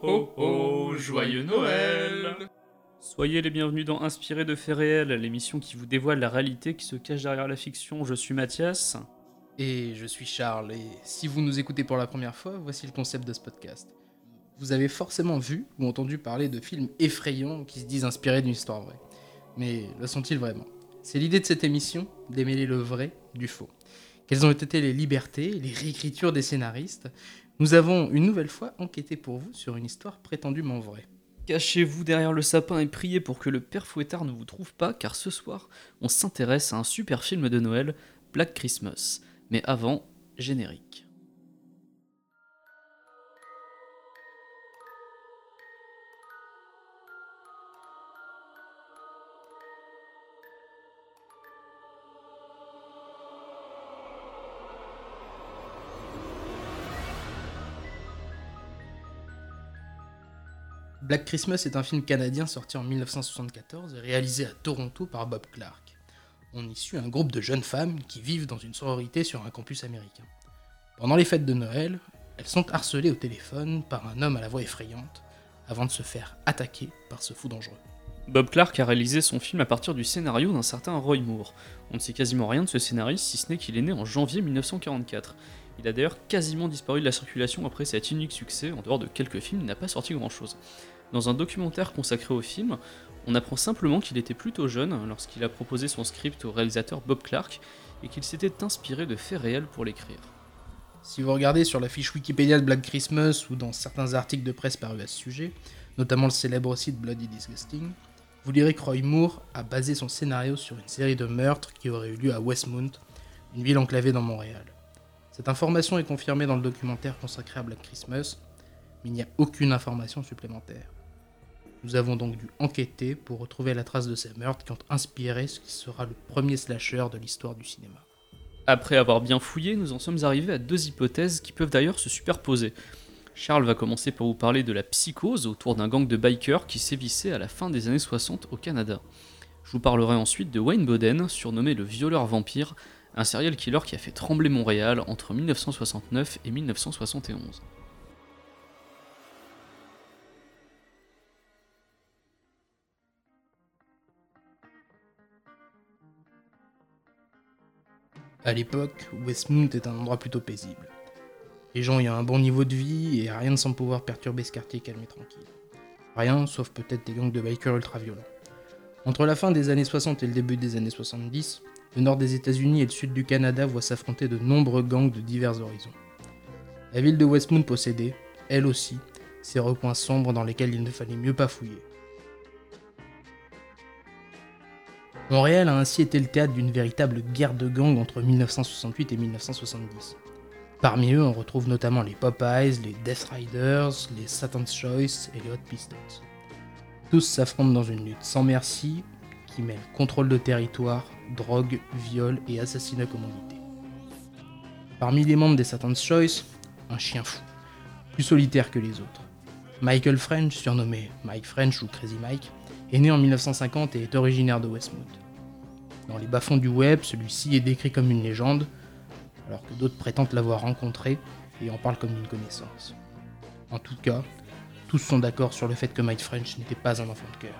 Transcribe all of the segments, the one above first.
Ho ho ho, joyeux Noël Soyez les bienvenus dans Inspiré de faits réels, l'émission qui vous dévoile la réalité qui se cache derrière la fiction. Je suis Mathias. Et je suis Charles, et si vous nous écoutez pour la première fois, voici le concept de ce podcast. Vous avez forcément vu ou entendu parler de films effrayants qui se disent inspirés d'une histoire vraie. Mais le sont-ils vraiment? C'est l'idée de cette émission, démêler le vrai du faux. Quelles ont été les libertés, les réécritures des scénaristes? Nous avons une nouvelle fois enquêté pour vous sur une histoire prétendument vraie. Cachez-vous derrière le sapin et priez pour que le père Fouettard ne vous trouve pas, car ce soir, on s'intéresse à un super film de Noël, Black Christmas. Mais avant, générique. Black Christmas est un film canadien sorti en 1974 et réalisé à Toronto par Bob Clark. On y suit un groupe de jeunes femmes qui vivent dans une sororité sur un campus américain. Pendant les fêtes de Noël, elles sont harcelées au téléphone par un homme à la voix effrayante avant de se faire attaquer par ce fou dangereux. Bob Clark a réalisé son film à partir du scénario d'un certain Roy Moore. On ne sait quasiment rien de ce scénariste si ce n'est qu'il est né en janvier 1944. Il a d'ailleurs quasiment disparu de la circulation après cet unique succès, en dehors de quelques films, il n'a pas sorti grand chose. Dans un documentaire consacré au film, on apprend simplement qu'il était plutôt jeune lorsqu'il a proposé son script au réalisateur Bob Clark et qu'il s'était inspiré de faits réels pour l'écrire. Si vous regardez sur la fiche Wikipédia de Black Christmas ou dans certains articles de presse parus à ce sujet, notamment le célèbre site Bloody Disgusting, vous lirez que Roy Moore a basé son scénario sur une série de meurtres qui auraient eu lieu à Westmount, une ville enclavée dans Montréal. Cette information est confirmée dans le documentaire consacré à Black Christmas, mais il n'y a aucune information supplémentaire. Nous avons donc dû enquêter pour retrouver la trace de ces meurtres qui ont inspiré ce qui sera le premier slasher de l'histoire du cinéma. Après avoir bien fouillé, nous en sommes arrivés à deux hypothèses qui peuvent d'ailleurs se superposer. Charles va commencer par vous parler de la psychose autour d'un gang de bikers qui sévissait à la fin des années 60 au Canada. Je vous parlerai ensuite de Wayne Boden, surnommé le violeur vampire, un serial killer qui a fait trembler Montréal entre 1969 et 1971. À l'époque, Westmount est un endroit plutôt paisible. Les gens y ont un bon niveau de vie et rien ne semble pouvoir perturber ce quartier calme et tranquille. Rien, sauf peut-être des gangs de bikers ultra violents. Entre la fin des années 60 et le début des années 70, le nord des États-Unis et le sud du Canada voient s'affronter de nombreux gangs de divers horizons. La ville de Westmount possédait, elle aussi, ces recoins sombres dans lesquels il ne fallait mieux pas fouiller. Montréal a ainsi été le théâtre d'une véritable guerre de gangs entre 1968 et 1970. Parmi eux, on retrouve notamment les Popeyes, les Death Riders, les Satan's Choice et les Hot Pistols. Tous s'affrontent dans une lutte sans merci qui mêle contrôle de territoire, drogue, viol et assassinat commandité. Parmi les membres des Satan's Choice, un chien fou, plus solitaire que les autres. Michael French, surnommé Mike French ou Crazy Mike, est né en 1950 et est originaire de Westmount. Dans les bas-fonds du web, celui-ci est décrit comme une légende, alors que d'autres prétendent l'avoir rencontré et en parlent comme d'une connaissance. En tout cas, tous sont d'accord sur le fait que Mike French n'était pas un enfant de cœur.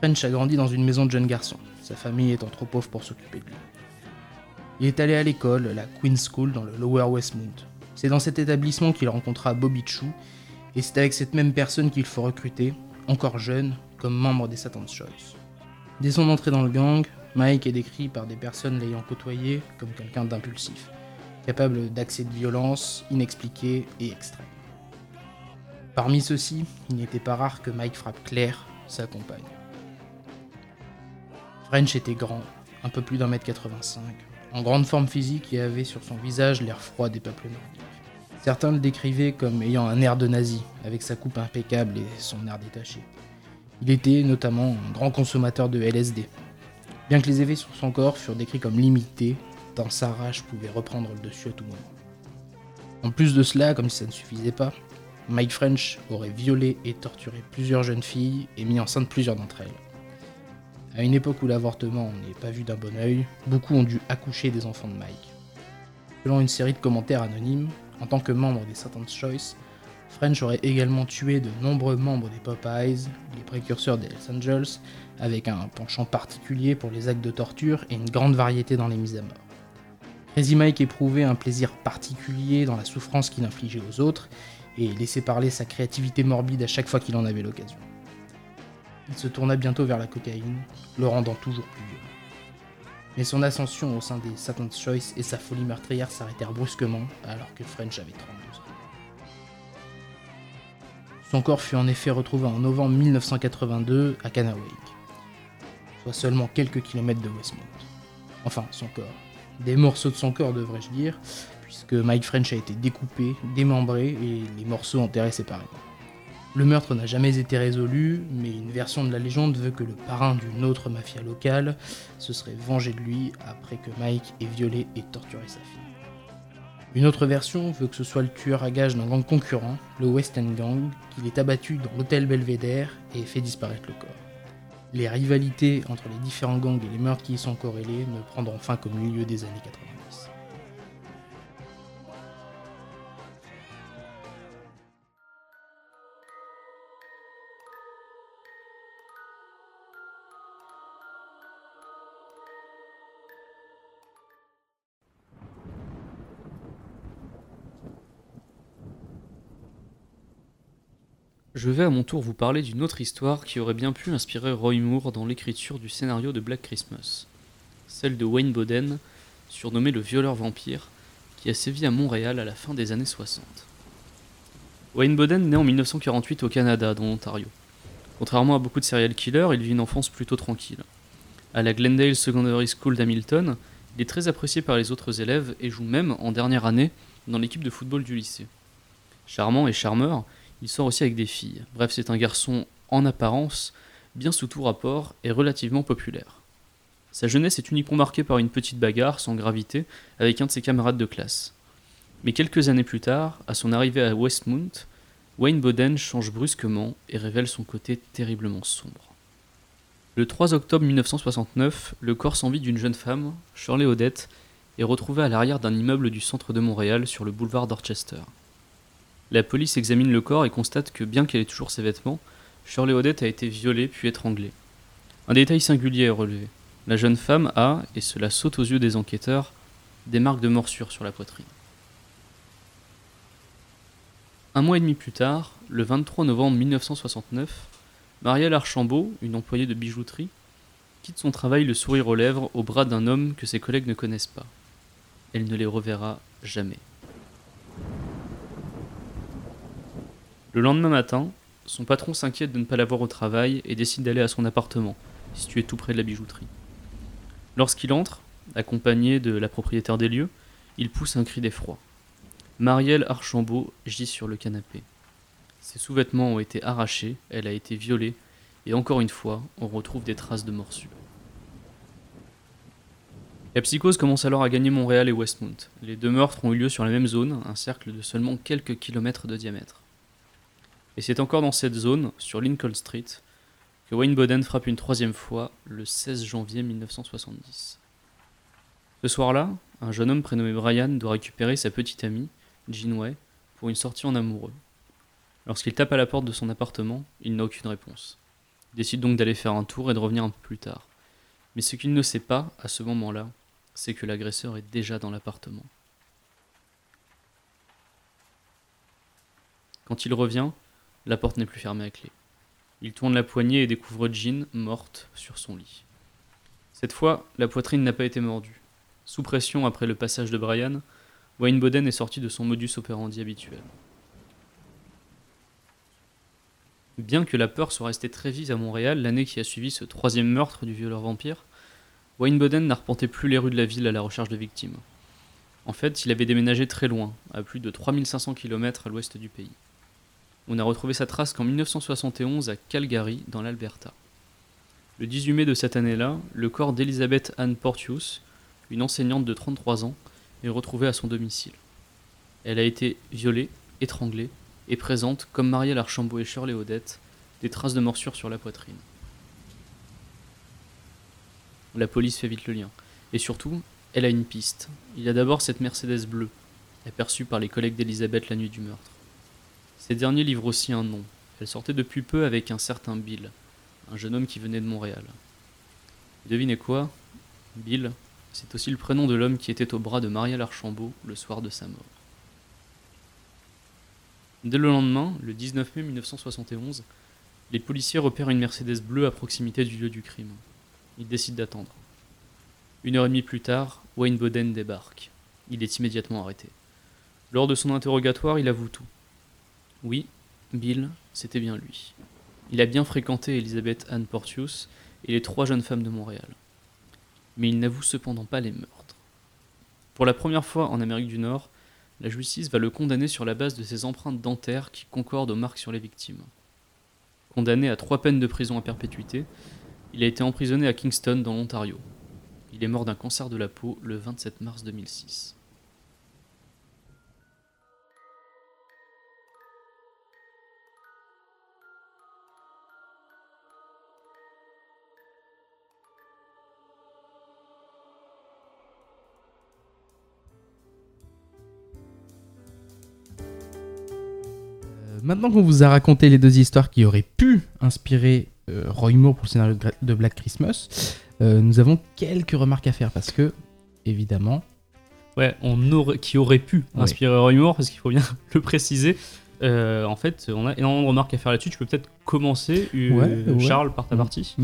French a grandi dans une maison de jeunes garçons, sa famille étant trop pauvre pour s'occuper de lui. Il est allé à l'école, la Queen's School, dans le Lower Westmount. C'est dans cet établissement qu'il rencontra Bobby Chou, et c'est avec cette même personne qu'il faut recruter, encore jeune, comme membre des Satan's Choice. Dès son entrée dans le gang, Mike est décrit par des personnes l'ayant côtoyé comme quelqu'un d'impulsif, capable d'accès de violence inexpliqués et extrêmes. Parmi ceux-ci, il n'était pas rare que Mike frappe Claire, sa compagne. French était grand, un peu plus d'un mètre 85, en grande forme physique et avait sur son visage l'air froid des peuples nordiques. Certains le décrivaient comme ayant un air de nazi, avec sa coupe impeccable et son air détaché. Il était notamment un grand consommateur de LSD. Bien que les effets sur son corps furent décrits comme limités, tant sa rage pouvait reprendre le dessus à tout moment. En plus de cela, comme si ça ne suffisait pas, Mike French aurait violé et torturé plusieurs jeunes filles et mis enceinte plusieurs d'entre elles. À une époque où l'avortement n'est pas vu d'un bon oeil, beaucoup ont dû accoucher des enfants de Mike. Selon une série de commentaires anonymes, En tant que membre des Satan's Choice, French aurait également tué de nombreux membres des Popeyes, les précurseurs des Hells Angels, avec un penchant particulier pour les actes de torture et une grande variété dans les mises à mort. Crazy Mike éprouvait un plaisir particulier dans la souffrance qu'il infligeait aux autres et laissait parler sa créativité morbide à chaque fois qu'il en avait l'occasion. Il se tourna bientôt vers la cocaïne, le rendant toujours plus violent. Mais son ascension au sein des Satan's Choice et sa folie meurtrière s'arrêtèrent brusquement alors que French avait 32 ans. Son corps fut en effet retrouvé en novembre 1982 à Kanawake, soit seulement quelques kilomètres de Westmount. Enfin, son corps. Des morceaux de son corps, devrais-je dire, puisque Mike French a été découpé, démembré et les morceaux enterrés séparément. Le meurtre n'a jamais été résolu, mais une version de la légende veut que le parrain d'une autre mafia locale se serait vengé de lui après que Mike ait violé et torturé sa fille. Une autre version veut que ce soit le tueur à gage d'un gang concurrent, le West End Gang, qu'il ait abattu dans l'hôtel Belvedere et ait fait disparaître le corps. Les rivalités entre les différents gangs et les meurtres qui y sont corrélés ne prendront fin qu'au milieu des années 90. Je vais à mon tour vous parler d'une autre histoire qui aurait bien pu inspirer Roy Moore dans l'écriture du scénario de Black Christmas. Celle de Wayne Boden, surnommé le violeur vampire, qui a sévi à Montréal à la fin des années 60. Wayne Boden naît en 1948 au Canada, dans l'Ontario. Contrairement à beaucoup de serial killers, il vit une enfance plutôt tranquille. À la Glendale Secondary School d'Hamilton, il est très apprécié par les autres élèves et joue même, en dernière année, dans l'équipe de football du lycée. Charmant et charmeur, il sort aussi avec des filles. Bref, c'est un garçon en apparence, bien sous tout rapport et relativement populaire. Sa jeunesse est uniquement marquée par une petite bagarre sans gravité avec un de ses camarades de classe. Mais quelques années plus tard, à son arrivée à Westmount, Wayne Boden change brusquement et révèle son côté terriblement sombre. Le 3 octobre 1969, le corps sans vie d'une jeune femme, Shirley Odette, est retrouvé à l'arrière d'un immeuble du centre de Montréal sur le boulevard Dorchester. La police examine le corps et constate que bien qu'elle ait toujours ses vêtements, Shirley Odette a été violée puis étranglée. Un détail singulier est relevé. La jeune femme a, et cela saute aux yeux des enquêteurs, des marques de morsure sur la poitrine. Un mois et demi plus tard, le 23 novembre 1969, Marielle Archambault, une employée de bijouterie, quitte son travail le sourire aux lèvres au bras d'un homme que ses collègues ne connaissent pas. Elle ne les reverra jamais. Le lendemain matin, son patron s'inquiète de ne pas la voir au travail et décide d'aller à son appartement, situé tout près de la bijouterie. Lorsqu'il entre, accompagné de la propriétaire des lieux, il pousse un cri d'effroi. Marielle Archambault gît sur le canapé. Ses sous-vêtements ont été arrachés, elle a été violée, et encore une fois, on retrouve des traces de morsure. La psychose commence alors à gagner Montréal et Westmount. Les deux meurtres ont eu lieu sur la même zone, un cercle de seulement quelques kilomètres de diamètre. Et c'est encore dans cette zone, sur Lincoln Street, que Wayne Boden frappe une troisième fois le 16 janvier 1970. Ce soir-là, un jeune homme prénommé Brian doit récupérer sa petite amie, Way, pour une sortie en amoureux. Lorsqu'il tape à la porte de son appartement, il n'a aucune réponse. Il décide donc d'aller faire un tour et de revenir un peu plus tard. Mais ce qu'il ne sait pas, à ce moment-là, c'est que l'agresseur est déjà dans l'appartement. Quand il revient, la porte n'est plus fermée à clé. Il tourne la poignée et découvre Jean morte sur son lit. Cette fois, la poitrine n'a pas été mordue. Sous pression après le passage de Brian, Wayne Boden est sorti de son modus operandi habituel. Bien que la peur soit restée très vive à Montréal l'année qui a suivi ce troisième meurtre du violeur vampire, Wayne Boden n'arpentait plus les rues de la ville à la recherche de victimes. En fait, il avait déménagé très loin, à plus de 3500 km à l'ouest du pays. On a retrouvé sa trace qu'en 1971 à Calgary, dans l'Alberta. Le 18 mai de cette année-là, le corps d'Elizabeth Anne Portius, une enseignante de 33 ans, est retrouvé à son domicile. Elle a été violée, étranglée et présente, comme Marielle Archambault et Shirley Odette, des traces de morsure sur la poitrine. La police fait vite le lien. Et surtout, elle a une piste. Il y a d'abord cette Mercedes bleue. aperçue par les collègues d'Elisabeth la nuit du meurtre. Ces derniers livrent aussi un nom. Elle sortait depuis peu avec un certain Bill, un jeune homme qui venait de Montréal. Devinez quoi? Bill, c'est aussi le prénom de l'homme qui était au bras de Marielle Archambault le soir de sa mort. Dès le lendemain, le 19 mai 1971, les policiers repèrent une Mercedes bleue à proximité du lieu du crime. Ils décident d'attendre. Une heure et demie plus tard, Wayne Boden débarque. Il est immédiatement arrêté. Lors de son interrogatoire, il avoue tout. Oui, Bill, c'était bien lui. Il a bien fréquenté Elizabeth Anne Portius et les trois jeunes femmes de Montréal. Mais il n'avoue cependant pas les meurtres. Pour la première fois en Amérique du Nord, la justice va le condamner sur la base de ses empreintes dentaires qui concordent aux marques sur les victimes. Condamné à trois peines de prison à perpétuité, il a été emprisonné à Kingston dans l'Ontario. Il est mort d'un cancer de la peau le 27 mars 2006. Maintenant qu'on vous a raconté les deux histoires qui auraient pu inspirer euh, Roy Moore pour le scénario de, Black Christmas, euh, nous avons quelques remarques à faire parce que, évidemment, Ouais, on aurait, qui aurait pu Ouais. inspirer Roy Moore, parce qu'il faut bien le préciser. Euh, en fait, on a énormément de remarques à faire là-dessus. Tu peux peut-être commencer, euh, Ouais, ouais. Charles, par ta Mhm. partie.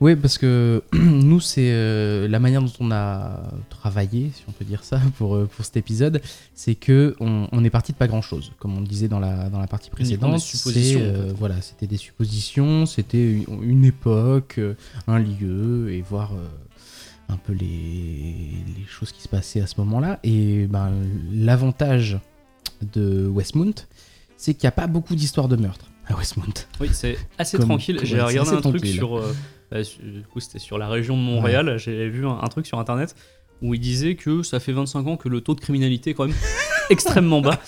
Oui, parce que nous, c'est euh, la manière dont on a travaillé, si on peut dire ça, pour, pour cet épisode, c'est que on, on est parti de pas grand-chose, comme on le disait dans la, dans la partie précédente. suppositions, c'est, en fait. Voilà, c'était des suppositions, c'était une, une époque, un lieu, et voir un peu les, les choses qui se passaient à ce moment-là. Et ben, l'avantage de Westmount, c'est qu'il n'y a pas beaucoup d'histoires de meurtre à Westmount. Oui, c'est assez Comme- tranquille. J'ai regardé un truc sur. euh, bah, du coup, c'était sur la région de Montréal. J'ai vu un, un truc sur internet où il disait que ça fait 25 ans que le taux de criminalité est quand même extrêmement bas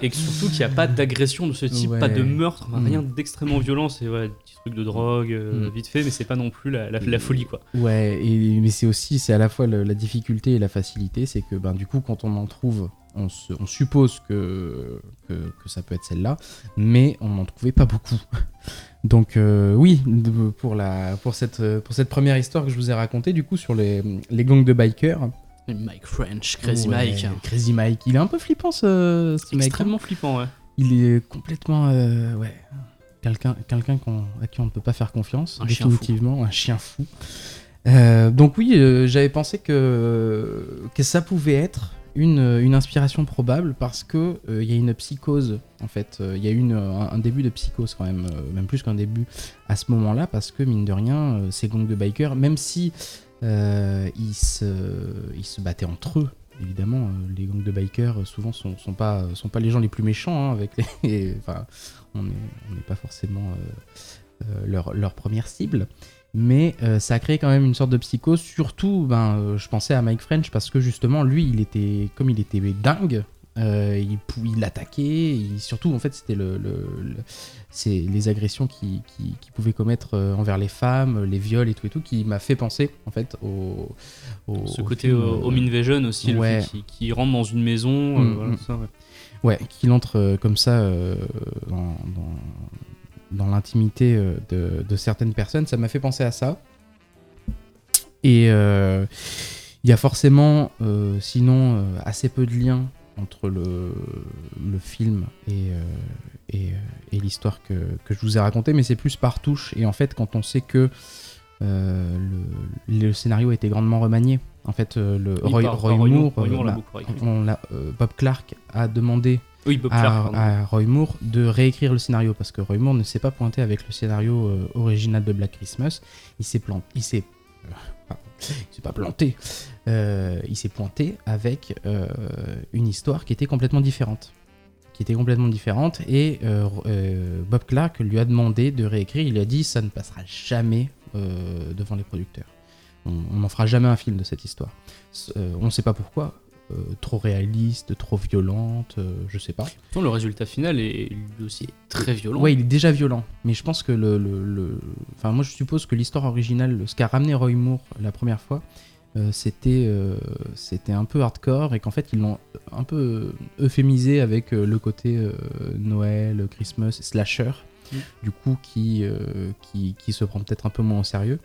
et que surtout qu'il n'y a pas d'agression de ce type, Ouais. pas de meurtre, enfin, Mm. rien d'extrêmement violent. C'est ouais, des petits trucs de drogue, euh, Mm. vite fait, mais c'est pas non plus la, la- la folie quoi. Ouais, et, mais c'est aussi, c'est à la fois le- la difficulté et la facilité, c'est que ben, du coup, quand on en trouve, on, se- on suppose que, que, que ça peut être celle-là, mais on n'en trouvait pas beaucoup. Donc euh, oui, pour, la, pour, cette, pour cette première histoire que je vous ai racontée, du coup, sur les, les gangs de bikers. Mike French, Crazy Ouais, Mike. Crazy Mike, il est un peu flippant ce, ce mec. hein. Extrêmement flippant, ouais. Il est complètement... euh, ouais, quelqu'un à qui on ne peut pas faire confiance, Un chien définitivement, un chien fou. Euh, donc oui, euh, j'avais pensé que, que ça pouvait être une, une inspiration probable parce que euh, il y a une psychose en fait, Euh, il y a eu un, début de psychose quand même, euh, même plus qu'un début à ce moment-là parce que mine de rien, euh, ces gangs de bikers, même si euh, ils, se, ils se battaient entre eux. Évidemment, euh, les gangs de bikers euh, souvent sont, sont pas sont pas les gens les plus méchants hein, avec les, enfin, on n'est pas forcément euh, euh, leur première cible. Mais euh, ça a créé quand même une sorte de psychose. Surtout, ben, euh, je pensais à Mike French parce que justement, lui, il était, comme il était dingue, euh, il, il attaquait. il- surtout, en fait, c'était le, le- le- c'est les agressions qu'il qui, qui pouvait commettre envers les femmes, les viols et tout et tout, qui m'a fait penser en fait au, au- Ce au côté film, home invasion aussi, le fait qu'il qu'il rentre dans une maison, Mm, voilà, mm. ça, ouais. Ouais, qu'il entre comme ça dans, dans, dans l'intimité euh, de, de certaines personnes, ça m'a fait penser à ça. Et euh, il y a forcément, euh, sinon, assez peu de liens entre le, le film et, et, et l'histoire que, que je vous ai racontée, mais c'est plus par touche. Et en fait, quand on sait que euh, le, le scénario a été grandement remanié, en fait, euh, le Oui, Roy, par- Roy par Moore, Roy Moore euh, l'a bah, l'a- Bob Clark a demandé Oui, Bob à, Clark, à Roy Moore de réécrire le scénario parce que Roy Moore ne s'est pas pointé avec le scénario euh, original de Black Christmas. Il s'est planté. Il s'est. euh, il s'est pas planté. Euh, il s'est pointé avec euh, une histoire qui était complètement différente. Qui était complètement différente et Bob Clark lui a demandé de réécrire. Il lui a dit ça ne passera jamais devant les producteurs. On n'en fera jamais un film de cette histoire. On ne sait pas pourquoi. Euh, trop réaliste, trop violente, euh, je sais pas. Pourtant, le résultat final est lui aussi très violent. Ouais, il est déjà violent, mais je pense que le, le, le- enfin moi je suppose que l'histoire originale, ce qu'a ramené Roy Moore la première fois, euh, c'était euh, c'était un peu hardcore et qu'en fait ils l'ont un peu euphémisé avec euh, le côté Noël, Christmas, slasher, Mm. du coup qui, qui, qui se prend peut-être un peu moins au sérieux.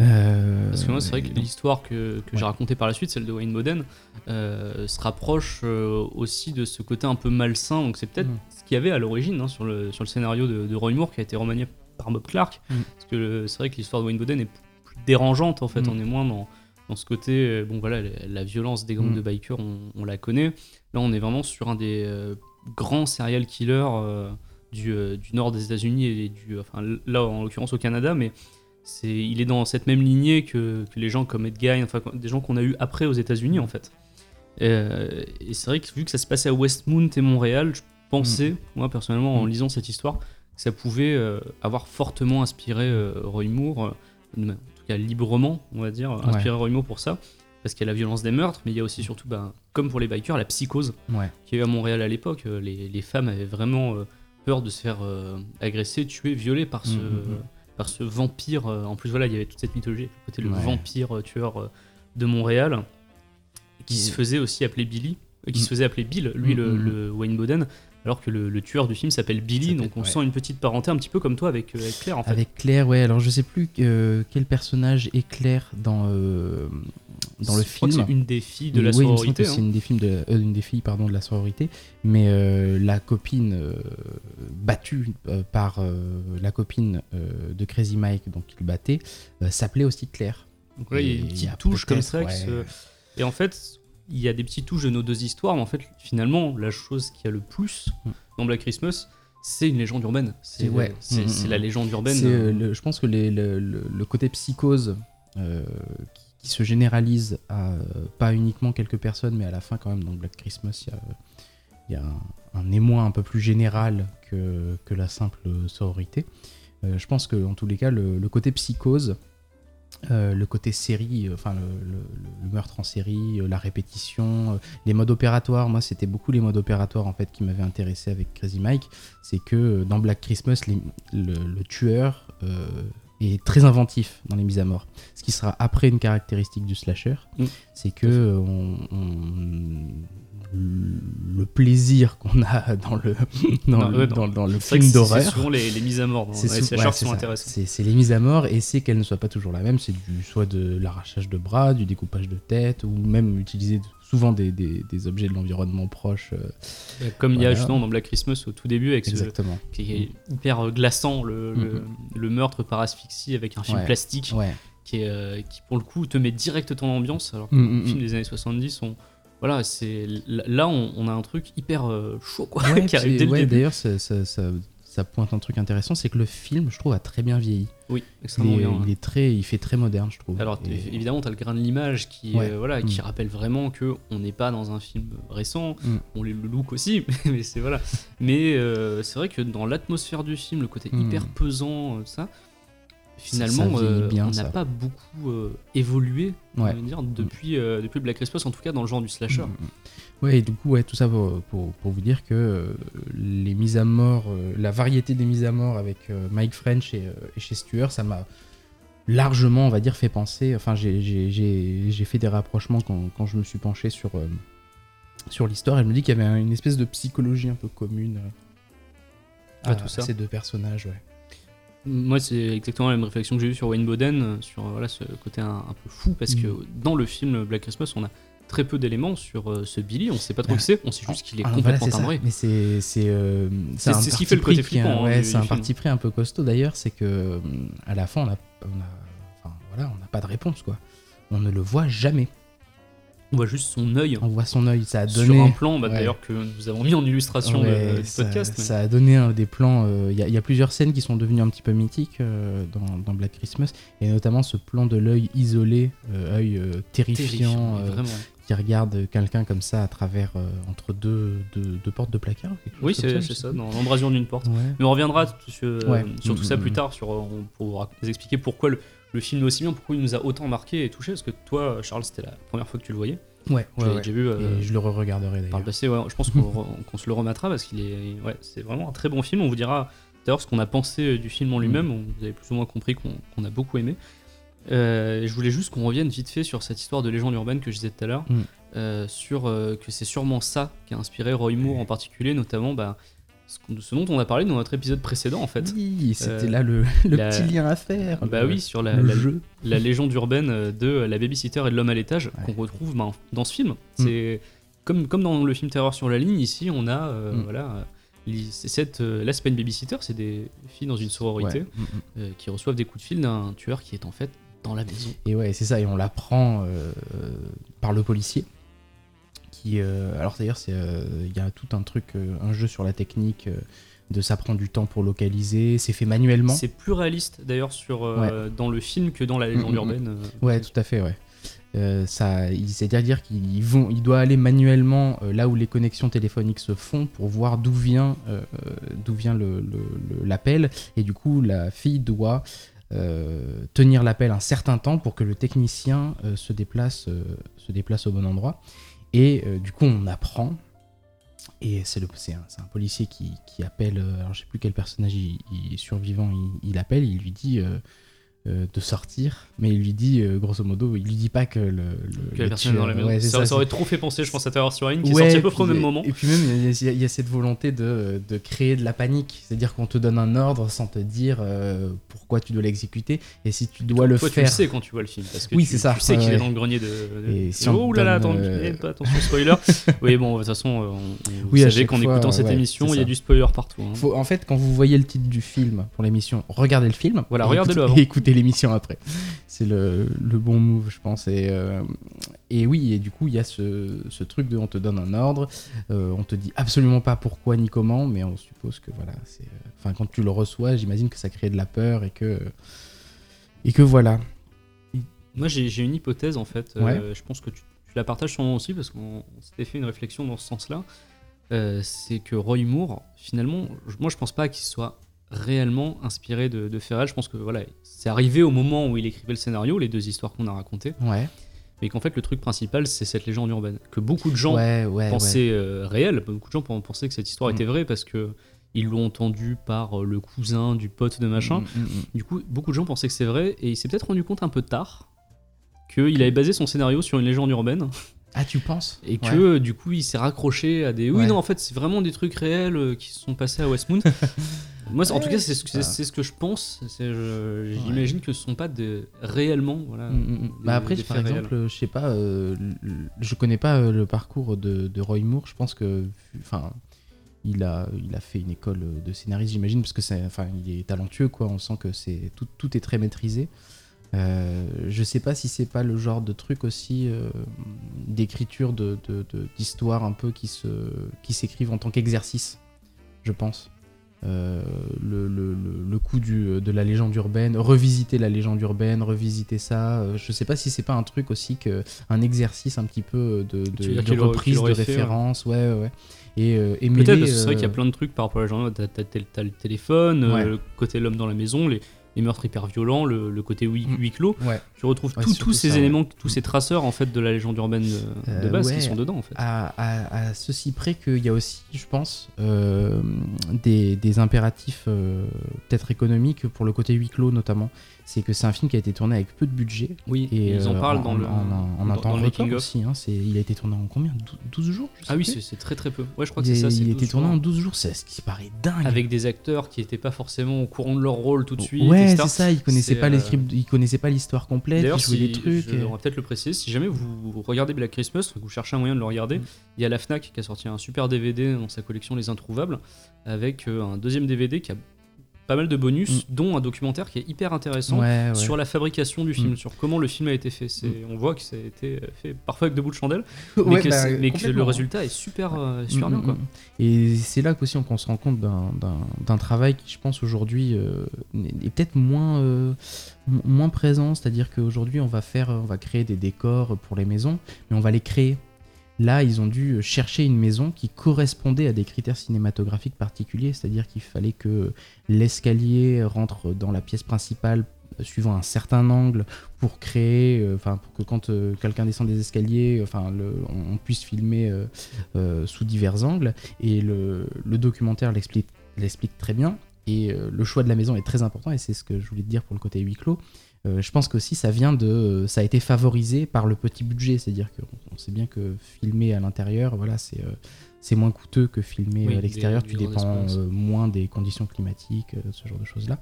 Euh, Parce que moi, c'est vrai que l'histoire que, que j'ai racontée par la suite, celle de Wayne Boden, euh, se rapproche euh, aussi de ce côté un peu malsain. Donc, c'est peut-être Mm. ce qu'il y avait à l'origine hein, sur, le, sur le scénario de, de Roy Moore qui a été remanié par Bob Clark. Mm. Parce que c'est vrai que l'histoire de Wayne Boden est plus dérangeante en fait. Mm. On est moins dans, dans ce côté, bon voilà, la, la violence des gangs de bikers, on, on la connaît. Là, on est vraiment sur un des grands serial killers du, du nord des États-Unis et du, enfin là en l'occurrence au Canada, mais c'est, il est dans cette même lignée que, que les gens comme Ed Gein, enfin des gens qu'on a eu après aux États-Unis en fait. Euh, et c'est vrai que vu que ça se passait à Westmount et Montréal, je pensais, moi personnellement, en Mm. lisant cette histoire, que ça pouvait euh, avoir fortement inspiré euh, Roy Moore, en tout cas librement, on va dire, inspiré Roy Moore pour ça, parce qu'il y a la violence des meurtres, mais il y a aussi surtout, ben, comme pour les bikers, la psychose Ouais. qu'il y a eu à Montréal à l'époque. Les, les femmes avaient vraiment peur de se faire agresser, tuer, violer par ce, Mm, mm, mm. Par ce vampire. euh, en plus, voilà, il y avait toute cette mythologie, le côté le Ouais. vampire euh, tueur euh, de Montréal, qui Mm. se faisait aussi appeler Billy, euh, qui Mm. se faisait appeler Bill, lui, Mm, le, le Wayne Boden, alors que le, le tueur du film s'appelle Billy, donc on ouais. sent une petite parenté un petit peu comme toi avec, euh, avec Claire en fait. Avec Claire, ouais. Alors je sais plus quel personnage est Claire dans dans le film. C'est une des filles de la Oui, sororité. que c'est hein. une des films de, euh, une des filles pardon de la sororité, mais euh, la copine euh, battue par la copine de Crazy Mike, donc il battait, s'appelait aussi Claire. Donc là, il y a une petite touche comme ça. qui ouais. se- Et en fait, il y a des petites touches de nos deux histoires, mais en fait, finalement, la chose qui a le plus Mm. dans Black Christmas, c'est une légende urbaine. C'est ouais. c'est- Mm, mm, la légende urbaine. Le- je pense que les- le, le- le côté psychose euh, qui, qui se généralise à euh, pas uniquement quelques personnes, mais à la fin quand même dans Black Christmas, il y a, un, émoi un peu plus général que, que la simple sororité. Euh, je pense que en tous les cas, le, côté psychose, euh, le côté série, enfin le, meurtre en série, la répétition, les modes opératoires. Moi, c'était beaucoup les modes opératoires en fait qui m'avaient intéressé avec Crazy Mike. C'est que dans Black Christmas, les- le, tueur est très inventif dans les mises à mort. Ce qui sera après une caractéristique du slasher, Mm. c'est que euh, on, on- le plaisir qu'on a dans le dans, Non, le, ouais, dans- dans le film d'horreur. C'est souvent les, les mises à mort C'est ouais, c'est les mises à mort et c'est qu'elles ne soient pas toujours la même. C'est du soit de l'arrachage de bras, du découpage de tête ou même utiliser souvent des, des- des objets de l'environnement proche. euh, Comme il y a justement dans Black Christmas au tout début, avec ce, exactement. qui est hyper euh, glaçant, le, le- Mhm. le meurtre par asphyxie avec un film Ouais. plastique Ouais. qui, est, euh, qui, pour le coup, te met direct dans l'ambiance. Alors que Mm, les films des années 70 sont. Voilà, c'est là on, on a un truc hyper euh, chaud quoi, Ouais, qui arrive dès ouais. D'ailleurs, ça, ça- ça- ça pointe un truc intéressant, c'est que le film, je trouve, a très bien vieilli. Oui, Il extrêmement est, bien. il est très, il fait très moderne, je trouve. Alors Et- évidemment, tu as le grain de l'image qui, Ouais. euh, voilà, qui Mm. rappelle vraiment que on n'est pas dans un film récent. Mm. On le look aussi, mais c'est voilà. Mais euh, c'est vrai que dans l'atmosphère du film, le côté Mm. hyper pesant, euh, ça, finalement, ça vieillit euh, bien, on n'a pas beaucoup évolué, on va dire, depuis, depuis Black Christmas, en tout cas dans le genre du slasher. Ouais, et du coup, ouais, tout ça pour, pour, pour vous dire que euh, les mises à mort, euh, la variété des mises à mort avec euh, Mike French et, et chez Stewart, ça m'a largement, on va dire, fait penser. Enfin, j'ai- fait des rapprochements quand, quand je me suis penché sur, sur l'histoire et je me dis qu'il y avait un- une espèce de psychologie un peu commune euh, À tout ça. ces deux personnages. Ouais. Moi, c'est exactement la même réflexion que j'ai eue sur Wayne Boden, sur voilà, ce côté un, un peu fou, parce que Mm. dans le film Black Christmas, on a très peu d'éléments sur euh, ce Billy, on sait pas trop Bah, qui c'est, on sait juste qu'il est voilà, complètement timbré. Mais c'est c'est euh, C'est- ce qui parti fait le côté flippant, hein, ouais, du- c'est du un film. parti pris un peu costaud d'ailleurs, c'est que euh, à la fin on a, on a, enfin, voilà, on n'a pas de réponse quoi. On ne le voit jamais. On voit juste son œil On voit son œil, ça a sur donné. un plan, bah, ouais. d'ailleurs que nous avons mis en illustration de- Ouais, du ça, podcast. mais- ça a donné un des plans. euh, Il y, a- il y a plusieurs scènes qui sont devenues un petit peu mythiques euh, dans, dans Black Christmas, et notamment ce plan de l'œil isolé, euh, œil terrifiant, terrifiant. Qui regarde quelqu'un comme ça à travers euh, entre deux, deux, deux portes de placard. Oui, c'est ça, dans l'embrasure d'une porte. Ouais. Mais on reviendra sur, euh, Ouais. sur tout ça Mm, plus mm, tard, sur, euh, on- pour vous expliquer pourquoi le, le film est aussi bien, pourquoi il nous a autant marqué et touché, parce que toi, Charles, c'était la première fois que tu le voyais. Ouais, ouais, déjà vu euh, Et je le re-regarderai d'ailleurs. passé, je pense qu'on se le remettra parce qu'il est, ouais, c'est vraiment un très bon film. On vous dira d'ailleurs ce qu'on a pensé du film en lui-même. On- Vous avez plus ou moins compris qu'on qu'on a beaucoup aimé. Euh, je voulais juste qu'on revienne vite fait sur cette histoire de légende urbaine que je disais tout à l'heure, Mm. euh, sur euh, que c'est sûrement ça qui a inspiré Roy Moore en particulier, notamment bah, ce, ce dont on a parlé dans notre épisode précédent en fait. Oui, c'était là le, le la- petit lien à faire. Bah le- oui, sur la, jeu. la légende urbaine de la babysitter et de l'homme à l'étage Ouais. qu'on retrouve ben, dans ce film. Mm. C'est comme, comme dans le film Terreur sur la ligne, ici on a Mm. voilà, c'est cette, euh, là c'est pas une babysitter, c'est des filles dans une sororité Ouais. Mm, euh, qui reçoivent des coups de fil d'un tueur qui est en fait dans la maison. Et ouais, c'est ça, et on l'apprend euh, par le policier. Qui, euh, alors d'ailleurs, c'est, euh, il y a tout un truc, euh, un jeu sur la technique euh, de ça prend du temps pour localiser. C'est fait manuellement. C'est plus réaliste d'ailleurs sur dans le film que dans la légende Mm, mm, urbaine. euh. Ouais, tout à fait, ouais. Euh, ça, c'est-à-dire qu'il vont, il doit aller manuellement euh, là où les connexions téléphoniques se font pour voir d'où vient, euh, d'où vient le- le- le- l'appel. Et du coup, la fille doit euh, tenir l'appel un certain temps pour que le technicien euh, se, déplace, euh, se déplace au bon endroit. Et du coup, on apprend. Et c'est, un, un policier qui, qui appelle, alors je sais plus quel personnage il, survivant, il, il appelle, il lui dit euh, de sortir, mais il lui dit, euh, grosso modo, il lui dit pas que le, le, Que la personne est dans la maison. ouais, ça, ça, ça aurait trop fait penser, je pense, à Terror sur la ligne qui est Ouais, sorti à peu près au même moment. Et puis même, il y, a- il y a cette volonté de, de créer de la panique. C'est-à-dire qu'on te donne un ordre sans te dire euh, pourquoi tu dois l'exécuter. Et si tu dois le Toi, tu faire. le sais quand tu vois le film. Parce que Oui, tu, c'est ça, Tu sais qu'il est dans le grenier de. de- Et si oh là là, attends, eh, pas attention, spoiler. oui, bon, de toute façon, on, on- vous Oui, à savez qu'en écoutant cette ouais, émission, il y a du spoiler partout. hein. Faut- en fait, quand vous voyez le titre du film pour l'émission, regardez le film. Voilà, regardez-le écoutez- avant. Et l'émission après. C'est le, le bon move, je pense. Et, euh, et oui, et du coup, il y a ce, ce truc de on te donne un ordre, euh, on te dit absolument pas pourquoi ni comment, mais on suppose que voilà, c'est. Enfin, quand tu le reçois, j'imagine que ça crée de la peur et que. Et que voilà. Moi, j'ai une hypothèse en fait. euh, Ouais. je pense que tu, tu la partages sûrement aussi parce qu'on on s'était fait une réflexion dans ce sens-là. Euh, c'est que Roy Moore, finalement, moi, je pense pas qu'il soit réellement inspiré de, de Ferrell. Je pense que voilà, c'est arrivé au moment où il écrivait le scénario, les deux histoires qu'on a racontées, Ouais. mais qu'en fait, le truc principal, c'est cette légende urbaine que beaucoup de gens ouais, ouais, ouais. pensaient euh, réelle. Beaucoup de gens pen- pensaient que cette histoire Mm. était vraie parce que ils l'ont entendu par euh, le cousin du pote de machin. Mm, mm. Du coup, beaucoup de gens pensaient que c'est vrai et il s'est peut-être rendu compte un peu tard qu'il avait basé son scénario sur une légende urbaine Ah, tu penses? Et que Ouais. du coup il s'est raccroché à des. Oui, Ouais. non, en fait, c'est vraiment des trucs réels euh, qui se sont passés à Westmount. Moi, en tout cas, c'est ce, c'est ce que je pense. J'imagine que ce sont pas des, réellement. Voilà, Mm, mm, mm. des- Bah après, des par réels. exemple, je sais pas, euh, je connais pas euh, le parcours de, de Roy Moore. Je pense que, enfin, il a, il a fait une école de scénariste, j'imagine, parce que c'est, enfin, il est talentueux, quoi. On sent que c'est tout, tout est très maîtrisé. Euh, je sais pas si c'est pas le genre de truc aussi euh, d'écriture de- d'histoire un peu qui se, qui s'écrivent en tant qu'exercice, je pense. Euh, le, le, le- le coup du, de la légende urbaine, revisiter la légende urbaine, revisiter ça. euh, je sais pas si c'est pas un truc aussi que un exercice un petit peu de, de, de reprise, de aurait fait, ouais. référence, ouais, ouais. Et, euh, et Peut-être, parce que c'est vrai euh, qu'il y a plein de trucs par rapport à la journée. T'as, le téléphone, euh, le côté l'homme dans la maison, les, les meurtres hyper violents, le, le côté huis, Mm. huis clos. Ouais. Tu retrouves Ouais, tout- surtout tous ces ça, ouais. éléments, tous ces traceurs en fait de la légende urbaine de, de Euh, base qui sont dedans en fait. à, à- à ceci près qu'il y a aussi, je pense, euh, des, des impératifs euh, peut-être économiques pour le côté huis clos notamment. C'est que c'est un film qui a été tourné avec peu de budget. Oui, Et ils en euh, parlent en, dans le, en, un temps record aussi. hein. Il a été tourné en combien? 12 12 jours je sais Ah oui, c'est, très très peu. Ouais, je crois que c'est ça. il a 12 été tourné en 12 jours, c'est ce qui paraît dingue. avec des acteurs qui n'étaient pas forcément au courant de leur rôle tout de suite. ouais, c'est ça, il connaissait C'est, pas les euh, scripts, il connaissait pas l'histoire complète, D'ailleurs, il jouait si, des trucs. je- et- on va peut-être le préciser, si jamais vous regardez Black Christmas, que vous cherchez un moyen de le regarder, Mm. il y a la FNAC qui a sorti un super DVD dans sa collection Les Introuvables, avec euh, un deuxième DVD qui a pas mal de bonus, dont un documentaire qui est hyper intéressant Mm. Ouais, ouais. sur la fabrication du film, Mm. sur comment le film a été fait. C'est, On voit que ça a été fait parfois avec de bouts de chandelle, Ouais, mais, que, bah, c'est- mais que le résultat est super, euh, super Mm, bien. mm, Quoi. mm. Et c'est là qu'aussi on, qu'on se rend compte d'un- travail qui, je pense, aujourd'hui euh, est peut-être moins, euh, moins présent. C'est-à-dire qu'aujourd'hui, on va faire, on va créer des décors pour les maisons, mais on va les créer. Là, ils ont dû chercher une maison qui correspondait à des critères cinématographiques particuliers, c'est-à-dire qu'il fallait que l'escalier rentre dans la pièce principale euh, suivant un certain angle pour créer, euh, enfin pour que quand euh, quelqu'un descend des escaliers, enfin le- on, puisse filmer euh, euh, sous divers angles. Et le, le documentaire l'explique très bien. Et euh, le choix de la maison est très important, et c'est ce que je voulais te dire pour le côté huis clos. Euh, je pense qu'aussi ça vient de, ça a été favorisé par le petit budget, c'est-à-dire qu'on sait bien que filmer à l'intérieur, voilà, c'est euh, c'est moins coûteux que filmer Oui, à l'extérieur, tu dépends euh, moins des conditions climatiques, euh, ce genre de choses-là.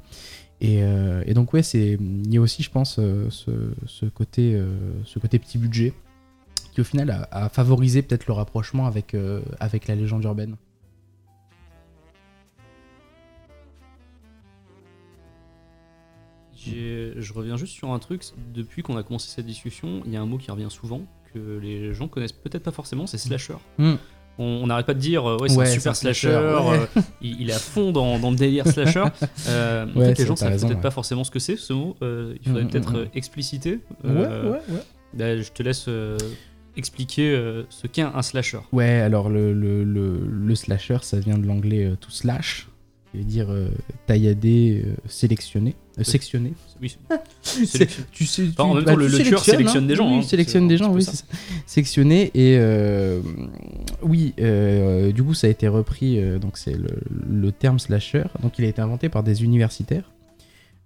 Et, euh, et donc ouais, c'est, il y a aussi, je pense, euh, ce, ce côté, euh, ce côté petit budget qui au final a, a favorisé peut-être le rapprochement avec, euh, avec la légende urbaine. Je reviens juste sur un truc. Depuis qu'on a commencé cette discussion, il y a un mot qui revient souvent que les gens connaissent peut-être pas forcément, c'est slasher. Hmm. On n'arrête pas de dire euh, ouais c'est Ouais, un super slasher, slasher, ouais. euh, il, il est à fond dans, dans le délire slasher. Euh, Ouais, les gens t'as savent peut-être ouais. pas forcément ce que c'est ce mot. Euh, il faudrait Mm, mm, peut-être mm. expliciter. Euh, ouais. bah, je te laisse expliquer euh, ce qu'est un slasher. Ouais, alors le, le, le, le slasher, ça vient de l'anglais euh, to slash, qui veut dire euh, taillader, euh, sélectionner, euh, sectionner. Oui. Sélection- tu sais, Enfin, en tu- même bah, temps, le- tu le tueur sélectionne des gens, Oui, hein, sélectionne des gens, oui, c'est ça. Sectionner et euh, oui, du coup, ça a été repris. donc c'est le, le terme slasher. Donc il a été inventé par des universitaires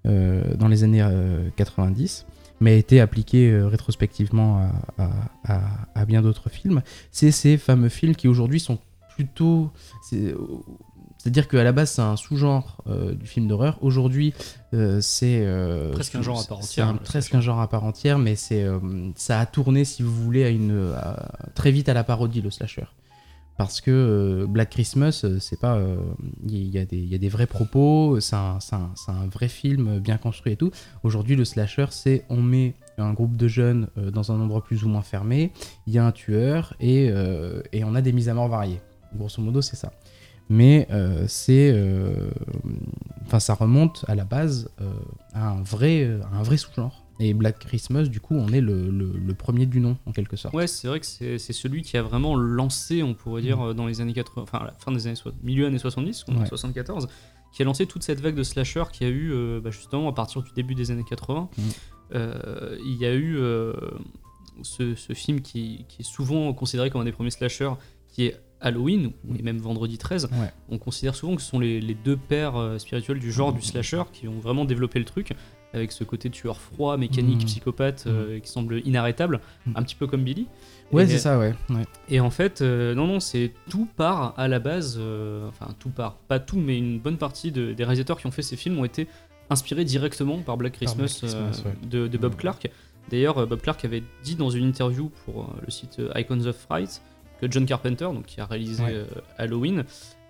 dans les années euh, 90, mais a été appliqué rétrospectivement à, à- à- à bien d'autres films. C'est ces fameux films qui aujourd'hui sont plutôt c'est-à-dire qu'à la base c'est un sous-genre euh, du film d'horreur. Aujourd'hui euh, c'est euh, Presque un genre à part entière, un- le presque un genre à part entière, mais c'est ça a tourné si vous voulez à une à- très vite à la parodie le slasher. Parce que Black Christmas, c'est pas. Il y, a des- il y a des vrais propos, c'est un, vrai film bien construit et tout. Aujourd'hui, le slasher, c'est on met un groupe de jeunes dans un endroit plus ou moins fermé, il y a un tueur et, et on a des mises à mort variées. Grosso modo, c'est ça. Mais euh, c'est. euh, Enfin, ça remonte à la base euh, à un vrai, à un vrai sous-genre. Et Black Christmas, du coup, on est le, le- le premier du nom, en quelque sorte. Ouais, c'est vrai que c'est celui qui a vraiment lancé, on pourrait dire, euh, dans les années 80, enfin à la fin des années milieu années 70, on est en Ouais. 74, qui a lancé toute cette vague de slasher qui a eu, bah, justement, à partir du début des années 80. Mhm. Euh, il y a eu ce, ce film qui, qui est souvent considéré comme un des premiers slashers, qui est Halloween, et même Vendredi 13. Ouais. On considère souvent que ce sont les, les deux pères euh, spirituels du genre du slasher qui ont vraiment développé le truc, avec ce côté tueur froid, mécanique, Mhm. psychopathe, euh, qui semble inarrêtable, Mhm. un petit peu comme Billy. Ouais, Et- c'est ça, ouais. ouais. et en fait, euh, non, non, c'est tout part à la base, euh, enfin tout part, pas tout, mais une bonne partie de- des réalisateurs qui ont fait ces films ont été inspirés directement par Black Par Christmas, Black Christmas, ouais. de, de Bob Clark. D'ailleurs, Bob Clark avait dit dans une interview pour le site Icons of Fright que John Carpenter, donc qui a réalisé Ouais. euh, Halloween,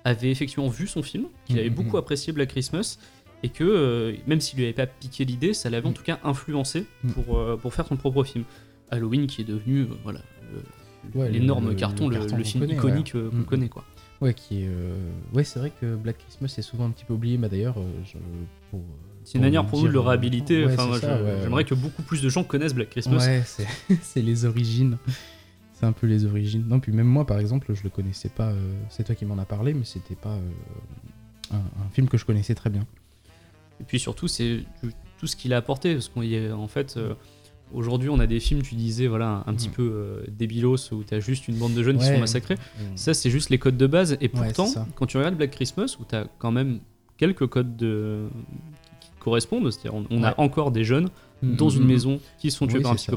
avait effectivement vu son film, qu'il avait Mhm, beaucoup mhm. apprécié Black Christmas. Et que euh, même s'il lui avait pas piqué l'idée, ça l'avait en Mhm. tout cas influencé pour, euh, pour faire son propre film. Halloween qui est devenu euh, voilà, Ouais, l'énorme carton, le carton film connaît, iconique ouais. qu'on connaît quoi. Ouais, qui est. Ouais, c'est vrai que Black Christmas est souvent un petit peu oublié. Bah d'ailleurs, C'est une manière pour nous de le réhabiliter. Enfin, J'aimerais que beaucoup plus de gens connaissent Black Christmas. Ouais, c'est les origines. C'est un peu les origines. Non, puis même moi, par exemple, je le connaissais pas. euh, c'est toi qui m'en as parlé, mais c'était pas euh, un, un film que je connaissais très bien. Et puis surtout, c'est tout ce qu'il a apporté. Parce qu'en fait, euh, aujourd'hui, on a des films, tu disais, voilà, un petit Mhm. peu débilos où t'as juste une bande de jeunes qui sont massacrés. Ça, c'est juste les codes de base. Et pourtant, quand tu regardes Black Christmas, où t'as quand même quelques codes de... qui correspondent, c'est-à-dire on, on a encore des jeunes dans une maison qui sont tués Oui, par un ça.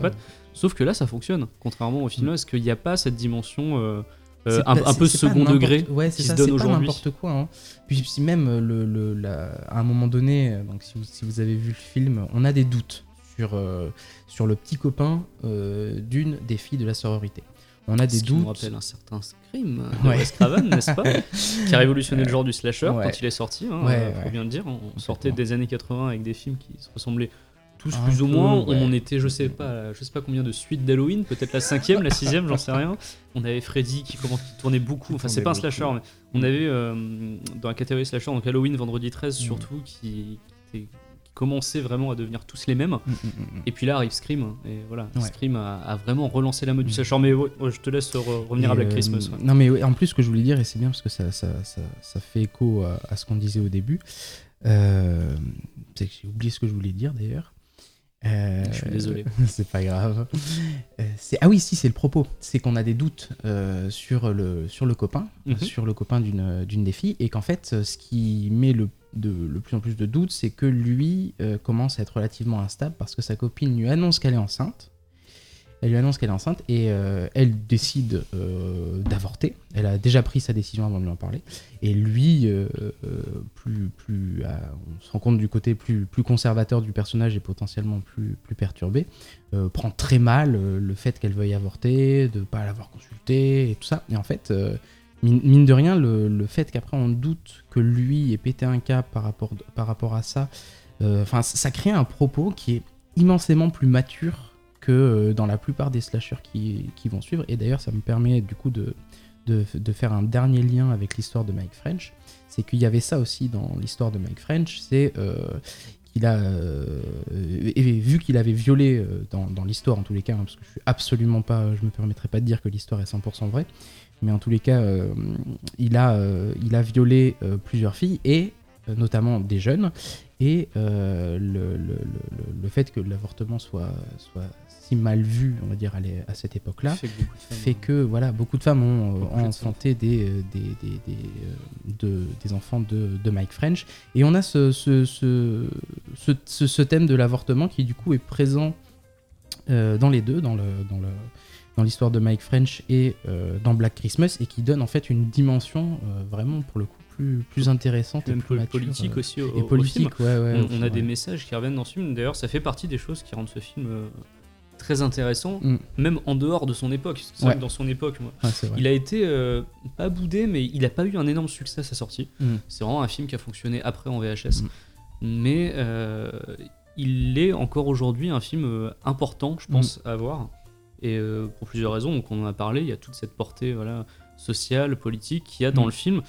Sauf que là, ça fonctionne, contrairement au film, parce qu'il n'y a pas cette dimension euh, euh, un, pas- un peu second degré ouais, c'est qui ça, se donne aujourd'hui. n'importe quoi. hein. Puis même euh, le, le- la- à un moment donné, donc si vous, si vous avez vu le film, on a des doutes sur, euh, sur le petit copain d'une des filles de la sororité. On a des Ce qui nous doutes. rappelle un certain Scream de Ouais. Wes Craven, n'est-ce pas Qui a révolutionné le genre du slasher Ouais. quand il est sorti, hein, faut bien le dire. On sortait des années 80 avec des films qui se ressemblaient tous plus ou moins. ouais. On était, je sais pas, je sais pas combien de suites d'Halloween, peut-être la cinquième, la sixième, j'en sais rien. On avait Freddy qui, comment, qui tournait beaucoup. Enfin, c'est pas un slasher, mais on avait euh, dans la catégorie slasher, donc Halloween, Vendredi 13 surtout, qui, qui, qui commençait vraiment à devenir tous les mêmes. Mm, mm, mm, mm. Et puis là arrive Scream, et voilà, Ouais. Scream a, a vraiment relancé la mode du Mm. slasher. Mais ouais, ouais, je te laisse re- revenir à Black euh, Christmas. ouais. Non, mais en plus, ce que je voulais dire, et c'est bien parce que ça, ça, ça, ça fait écho à, à ce qu'on disait au début, euh, c'est que j'ai oublié ce que je voulais dire d'ailleurs. Euh, Je suis désolé. c'est pas grave. Euh, ah oui, si, c'est le propos. C'est qu'on a des doutes euh, sur, le, sur le copain, Mhm. sur le copain d'une d'une des filles, et qu'en fait, ce qui met le, de, le plus en plus de doutes, c'est que lui commence à être relativement instable parce que sa copine lui annonce qu'elle est enceinte. Elle lui annonce qu'elle est enceinte et euh, elle décide euh, d'avorter. Elle a déjà pris sa décision avant de lui en parler. Et lui, euh, plus, plus, on se rend compte du côté plus, plus conservateur du personnage et potentiellement plus, plus perturbé, prend très mal le fait qu'elle veuille avorter, de ne pas l'avoir consulté et tout ça. Et en fait, mine, de rien, le, le fait qu'après on doute que lui ait pété un cap par rapport, par rapport à ça ça crée un propos qui est immensément plus mature que euh, dans la plupart des slashers qui, qui vont suivre. Et d'ailleurs, ça me permet du coup de, de, de faire un dernier lien avec l'histoire de Mike French. C'est qu'il y avait ça aussi dans l'histoire de Mike French, c'est euh, qu'il a, euh, vu qu'il avait violé dans, dans l'histoire en tous les cas, hein, parce que je suis absolument pas, je me permettrai pas de dire que l'histoire est 100% vraie, mais en tous les cas, il, a, il a violé plusieurs filles et notamment des jeunes, et le, le- le- le fait que l'avortement soit si mal vu, on va dire, à, cette époque-là, Fait que beaucoup de femmes, fait que voilà, beaucoup de femmes ont, euh, Beaucoup de enfanté des, euh, des, des, des, euh, de- des enfants de, de Mike French. Et on a ce, ce, ce, ce, thème de l'avortement qui du coup est présent euh, dans les deux, dans le dans le dans l'histoire de Mike French et euh, dans Black Christmas, et qui donne en fait une dimension euh, vraiment pour le coup plus, plus intéressante et Même plus mature, politique euh, aussi au, et au film. politique, ouais, ouais. on, a des messages qui reviennent dans ce film. D'ailleurs, ça fait partie des choses qui rendent ce film très intéressant, Mm. même en dehors de son époque. C'est Ouais. dans son époque, moi, Ouais, il a été euh, pas boudé, mais il a pas eu un énorme succès à sa sortie. Mm. C'est vraiment un film qui a fonctionné après en VHS. Mm. Mais euh, il est encore aujourd'hui un film euh, important, je pense, à voir. Et euh, pour plusieurs raisons, donc on en a parlé, il y a toute cette portée voilà, sociale, politique qu'il y a dans le film.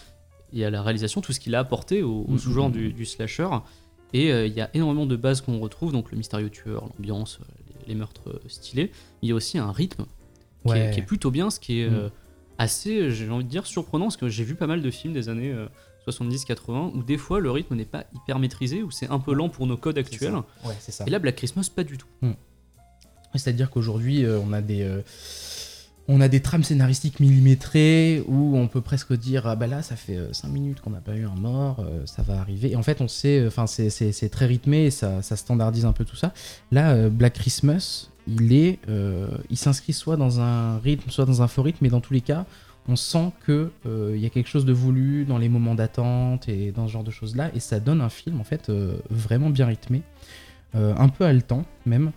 Il y a la réalisation, tout ce qu'il a apporté au, au sous-genre du, du slasher. Et il y a énormément de bases qu'on retrouve, donc le mystérieux tueur, l'ambiance, les, meurtres euh, stylés. Il y a aussi un rythme qui, est, Ouais. qui est plutôt bien, ce qui est Mm. euh, assez, j'ai envie de dire, surprenant, parce que j'ai vu pas mal de films des années euh, 70-80 où des fois le rythme n'est pas hyper maîtrisé, où c'est un peu lent pour nos codes actuels. Ouais, c'est ça. Et là, Black Christmas, pas du tout. C'est-à-dire qu'aujourd'hui, euh, on a des. Euh, on a des trames scénaristiques millimétrées où on peut presque dire ah bah là ça fait 5 minutes qu'on n'a pas eu un mort, euh, ça va arriver. Et en fait on sait, enfin c'est- très rythmé, et ça, ça standardise un peu tout ça. Là euh, Black Christmas, il est, euh, il s'inscrit soit dans un rythme, soit dans un faux rythme, mais dans tous les cas on sent que euh, il y a quelque chose de voulu dans les moments d'attente et dans ce genre de choses là, et ça donne un film en fait euh, vraiment bien rythmé, euh, un peu haletant même.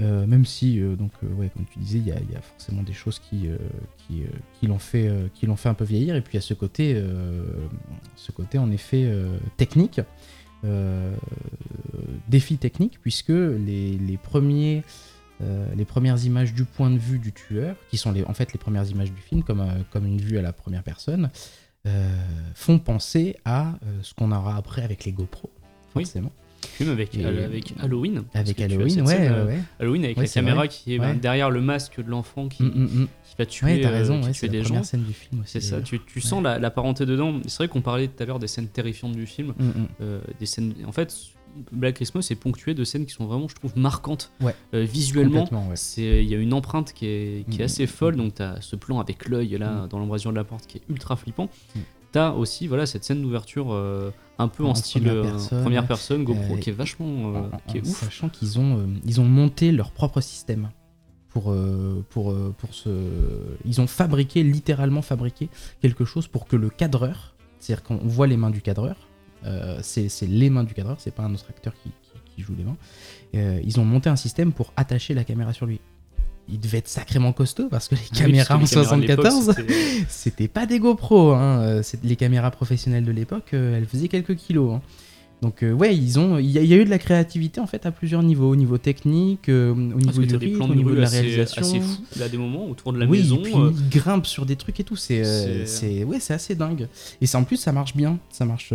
Euh, même si, euh, donc, euh, ouais, comme tu disais, il y, a- il y a forcément des choses qui, qui, qui l'ont fait, qui l'ont fait un peu vieillir. Et puis il y a ce côté, ce côté en effet technique, défi technique, puisque les, les premiers, les premières images du point de vue du tueur, qui sont les, en fait les premières images du film, comme, comme une vue à la première personne, font penser à ce qu'on aura après avec les GoPro, Oui. Film avec, Et- avec Halloween. Avec as Halloween, cette ouais, scène, ouais, euh, ouais. Halloween avec Ouais, la caméra vrai. qui est ben, derrière le masque de l'enfant qui, Mm, mm, mm. qui va tuer, Ouais, t'as euh, raison, qui tue c'est des la gens. première scène du film. C'est ça, tu, tu sens la, la parenté dedans. C'est vrai qu'on parlait tout à l'heure des scènes terrifiantes du film. Mm, mm. euh, des scènes. En fait, Black Christmas est ponctué de scènes qui sont vraiment, je trouve, marquantes Ouais. Euh, visuellement. Ouais. Il y a une empreinte qui est, qui est Mm, assez folle. Donc, tu as ce plan avec l'œil là, dans l'embrasure de la porte qui est ultra flippant. Mm. Tu as aussi voilà, cette scène d'ouverture euh, un peu en, En style première euh, personne, première personne, GoPro, Euh, qui est vachement euh, en, en- qui est en ouf. sachant qu'ils ont, euh, ils ont monté leur propre système pour, euh, pour, euh, pour ce... Ils ont fabriqué, littéralement fabriqué quelque chose pour que le cadreur, c'est-à-dire qu'on voit les mains du cadreur, euh, c'est c'est les mains du cadreur, c'est pas un autre acteur qui, qui- qui joue les mains, euh, ils ont monté un système pour attacher la caméra sur lui. Il devait être sacrément costaud parce que les Oui, caméras en parce que les caméras de l'époque, 74, c'était- pas des GoPro. Hein. euh, Les caméras professionnelles de l'époque, euh, elles faisaient quelques kilos. hein. Donc euh, ouais, ils ont, il y, a- il y a eu de la créativité en fait à plusieurs niveaux, au niveau technique, euh, au niveau du rythme, au niveau de la assez, réalisation. assez fous. Il y a des moments autour de la oui, maison. et puis euh, ils grimpent sur des trucs et tout. C'est, C'est- ouais, c'est assez dingue. Et c'est en plus ça marche bien, ça marche,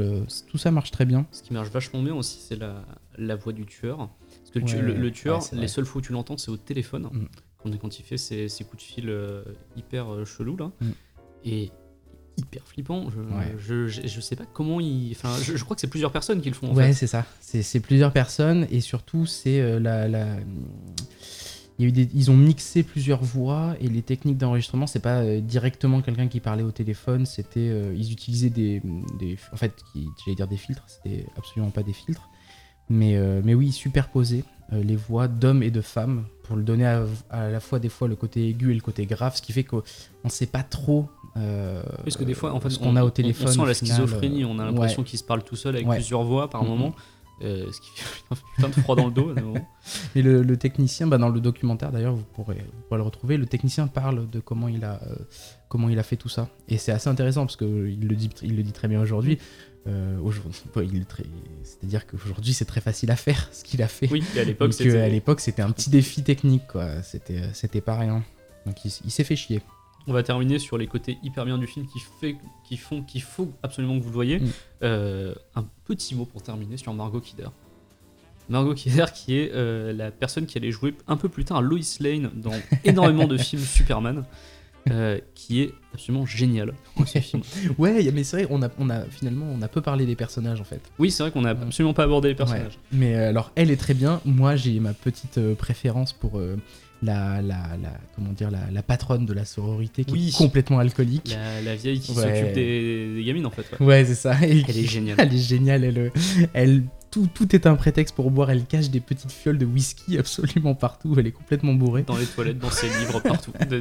tout ça marche très bien. Ce qui marche vachement bien aussi, c'est la, la voix du tueur. Parce que le, tu- Ouais, le, le ouais, tueur, les seules fois où tu l'entends, c'est au téléphone. Mm. Quand, quand il fait ses, ses coups de fil euh, hyper euh, chelous là. Mm. Et hyper flippant. Je, Ouais. je, je, je sais pas comment il. Enfin, je, je crois que c'est plusieurs personnes qui le font en Ouais, c'est ça. C'est plusieurs personnes et surtout, c'est euh, la. la- Il y a eu des- Ils ont mixé plusieurs voix et les techniques d'enregistrement, c'est pas euh, directement quelqu'un qui parlait au téléphone, c'était. euh, ils utilisaient des, des- En fait, j'allais dire des filtres, c'était absolument pas des filtres. Mais, mais oui, euh, les voix d'hommes et de femmes pour le donner à, à la fois des fois le côté aigu et le côté grave, ce qui fait qu'on ne sait pas trop. euh, Parce que des fois, en fait, ce qu'on a au on- téléphone. On, sent la final, schizophrénie, euh, on a ouais. l'impression qu'il se parle tout seul avec Ouais. plusieurs voix par Mhm. moment. euh, ce qui fait un putain de froid dans le dos. Et le, le technicien, bah dans le documentaire d'ailleurs, vous pourrez, vous pourrez le retrouver. Le technicien parle de comment il a, euh, comment il a fait tout ça. Et c'est assez intéressant parce le dit, il le dit très bien aujourd'hui. Euh, C'est-à-dire qu'aujourd'hui, c'est très facile à faire ce qu'il a fait. Oui, et à l'époque, c'était. euh, à l'époque, c'était un petit défi technique, quoi. C'était, euh, c'était pas rien. Donc il, s'est fait chier. On va terminer sur les côtés hyper bien du film qui, fait, qui font qu'il faut absolument que vous le voyez. Mm. Euh, un petit mot pour terminer sur Margot Kidder. Margot Kidder qui est euh, la personne qui allait jouer un peu plus tard Lois Lane dans énormément de films Superman, euh, qui est absolument génial. Ouais, a- mais c'est vrai, on a, on a finalement, on a peu parlé des personnages en fait. Oui, c'est vrai qu'on n'a absolument pas abordé les personnages. Ouais. Mais euh, alors, elle est très bien. Moi, j'ai ma petite euh, préférence pour euh, la, la, la, comment dire, la, la patronne de la sororité qui Oui. est complètement alcoolique. La, la vieille qui Ouais. s'occupe des, des gamines en fait. ouais. Ouais, c'est ça. Et Elle est géniale. Elle est géniale. Elle, elle, tout, tout est un prétexte pour boire. Elle cache des petites fioles de whisky absolument partout. Elle est complètement bourrée. Dans les toilettes, dans ses livres, partout. De-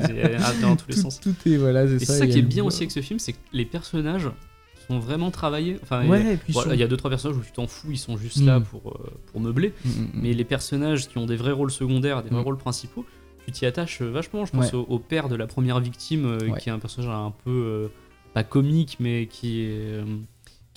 dans tous les Tout, sens. tout est voilà, c'est Et ça. c'est ça qui est bien aussi avec ce film, c'est que les personnages sont vraiment travaillés. Enfin, Ouais, et puis voilà, il y a deux trois personnages où tu t'en fous, ils sont juste là Mm. pour, euh, pour meubler. Mm, mm. Mais les personnages qui ont des vrais rôles secondaires, des vrais rôles principaux, tu t'y attaches vachement. Je pense Ouais. au, au père de la première victime, euh, Ouais. qui est un personnage un peu euh, pas comique, mais qui est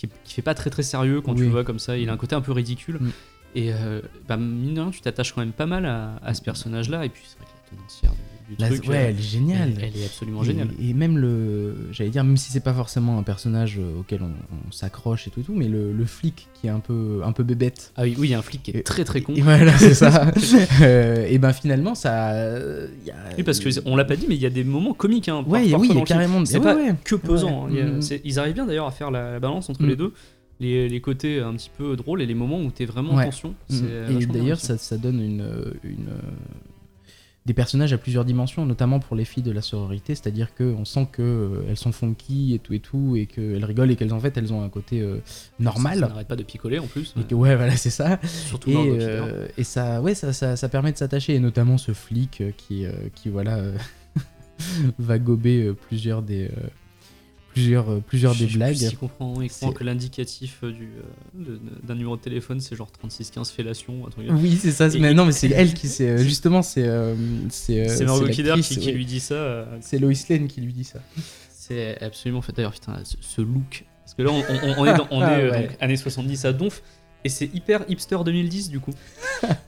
qui, qui fait pas très très sérieux quand tu le vois comme ça. Il a un côté un peu ridicule. Mm. Et euh, bah, mine de rien, tu t'attaches quand même pas mal à, à ce personnage-là. Et puis c'est vrai que la tenancière du La- truc, ouais, euh, elle est géniale. elle, elle est absolument Et- géniale. Et, même le, j'allais dire, même si c'est pas forcément un personnage euh, auquel on, on s'accroche et tout et tout, mais le, le flic qui est un peu, un peu bébête. Ah oui, oui, il y a un flic qui est très très con. Et voilà, c'est ça. Euh, et ben finalement, ça. y a- Oui, parce que on l'a pas dit, mais il y a des moments comiques. Hein, par- Ouais, oui, il y a carrément. C'est ouais, pas ouais. que pesant. hein. A- Mm. c'est- Ils arrivent bien d'ailleurs à faire la, la balance entre Mm. les deux. Les, les côtés un petit peu drôles et les moments où t'es vraiment en Ouais. tension. Mm. Et d'ailleurs, ça, ça donne une, une, des personnages à plusieurs dimensions, notamment pour les filles de la sororité, c'est-à-dire qu'on sent qu'elles sont funky et tout et tout, et qu'elles rigolent et qu'elles en fait elles ont un côté euh, Ça normal. n'arrête pas de picoler en plus. Et que, ouais, voilà, c'est ça. Surtout Et, euh, et ça, ouais, ça, ça, ça permet de s'attacher, et notamment ce flic euh, qui, euh, qui voilà, euh, va gober euh, plusieurs des, euh, plusieurs, euh, plusieurs Je des sais blagues. comprend, il C'est- que l'indicatif euh, du, euh, d'un numéro de téléphone c'est genre 3615 fellation. Oui, c'est ça. mais non, mais c'est elle qui, c'est justement, c'est, c'est, C'est qui, qui ouais. lui dit ça. C'est Lois Lane qui lui dit ça. C'est absolument fait. D'ailleurs, putain, ce, ce look. Parce que là, on, on- on est, dans, on Ah est ouais. donc, années 70 à Donf. Et c'est hyper hipster 2010 du coup.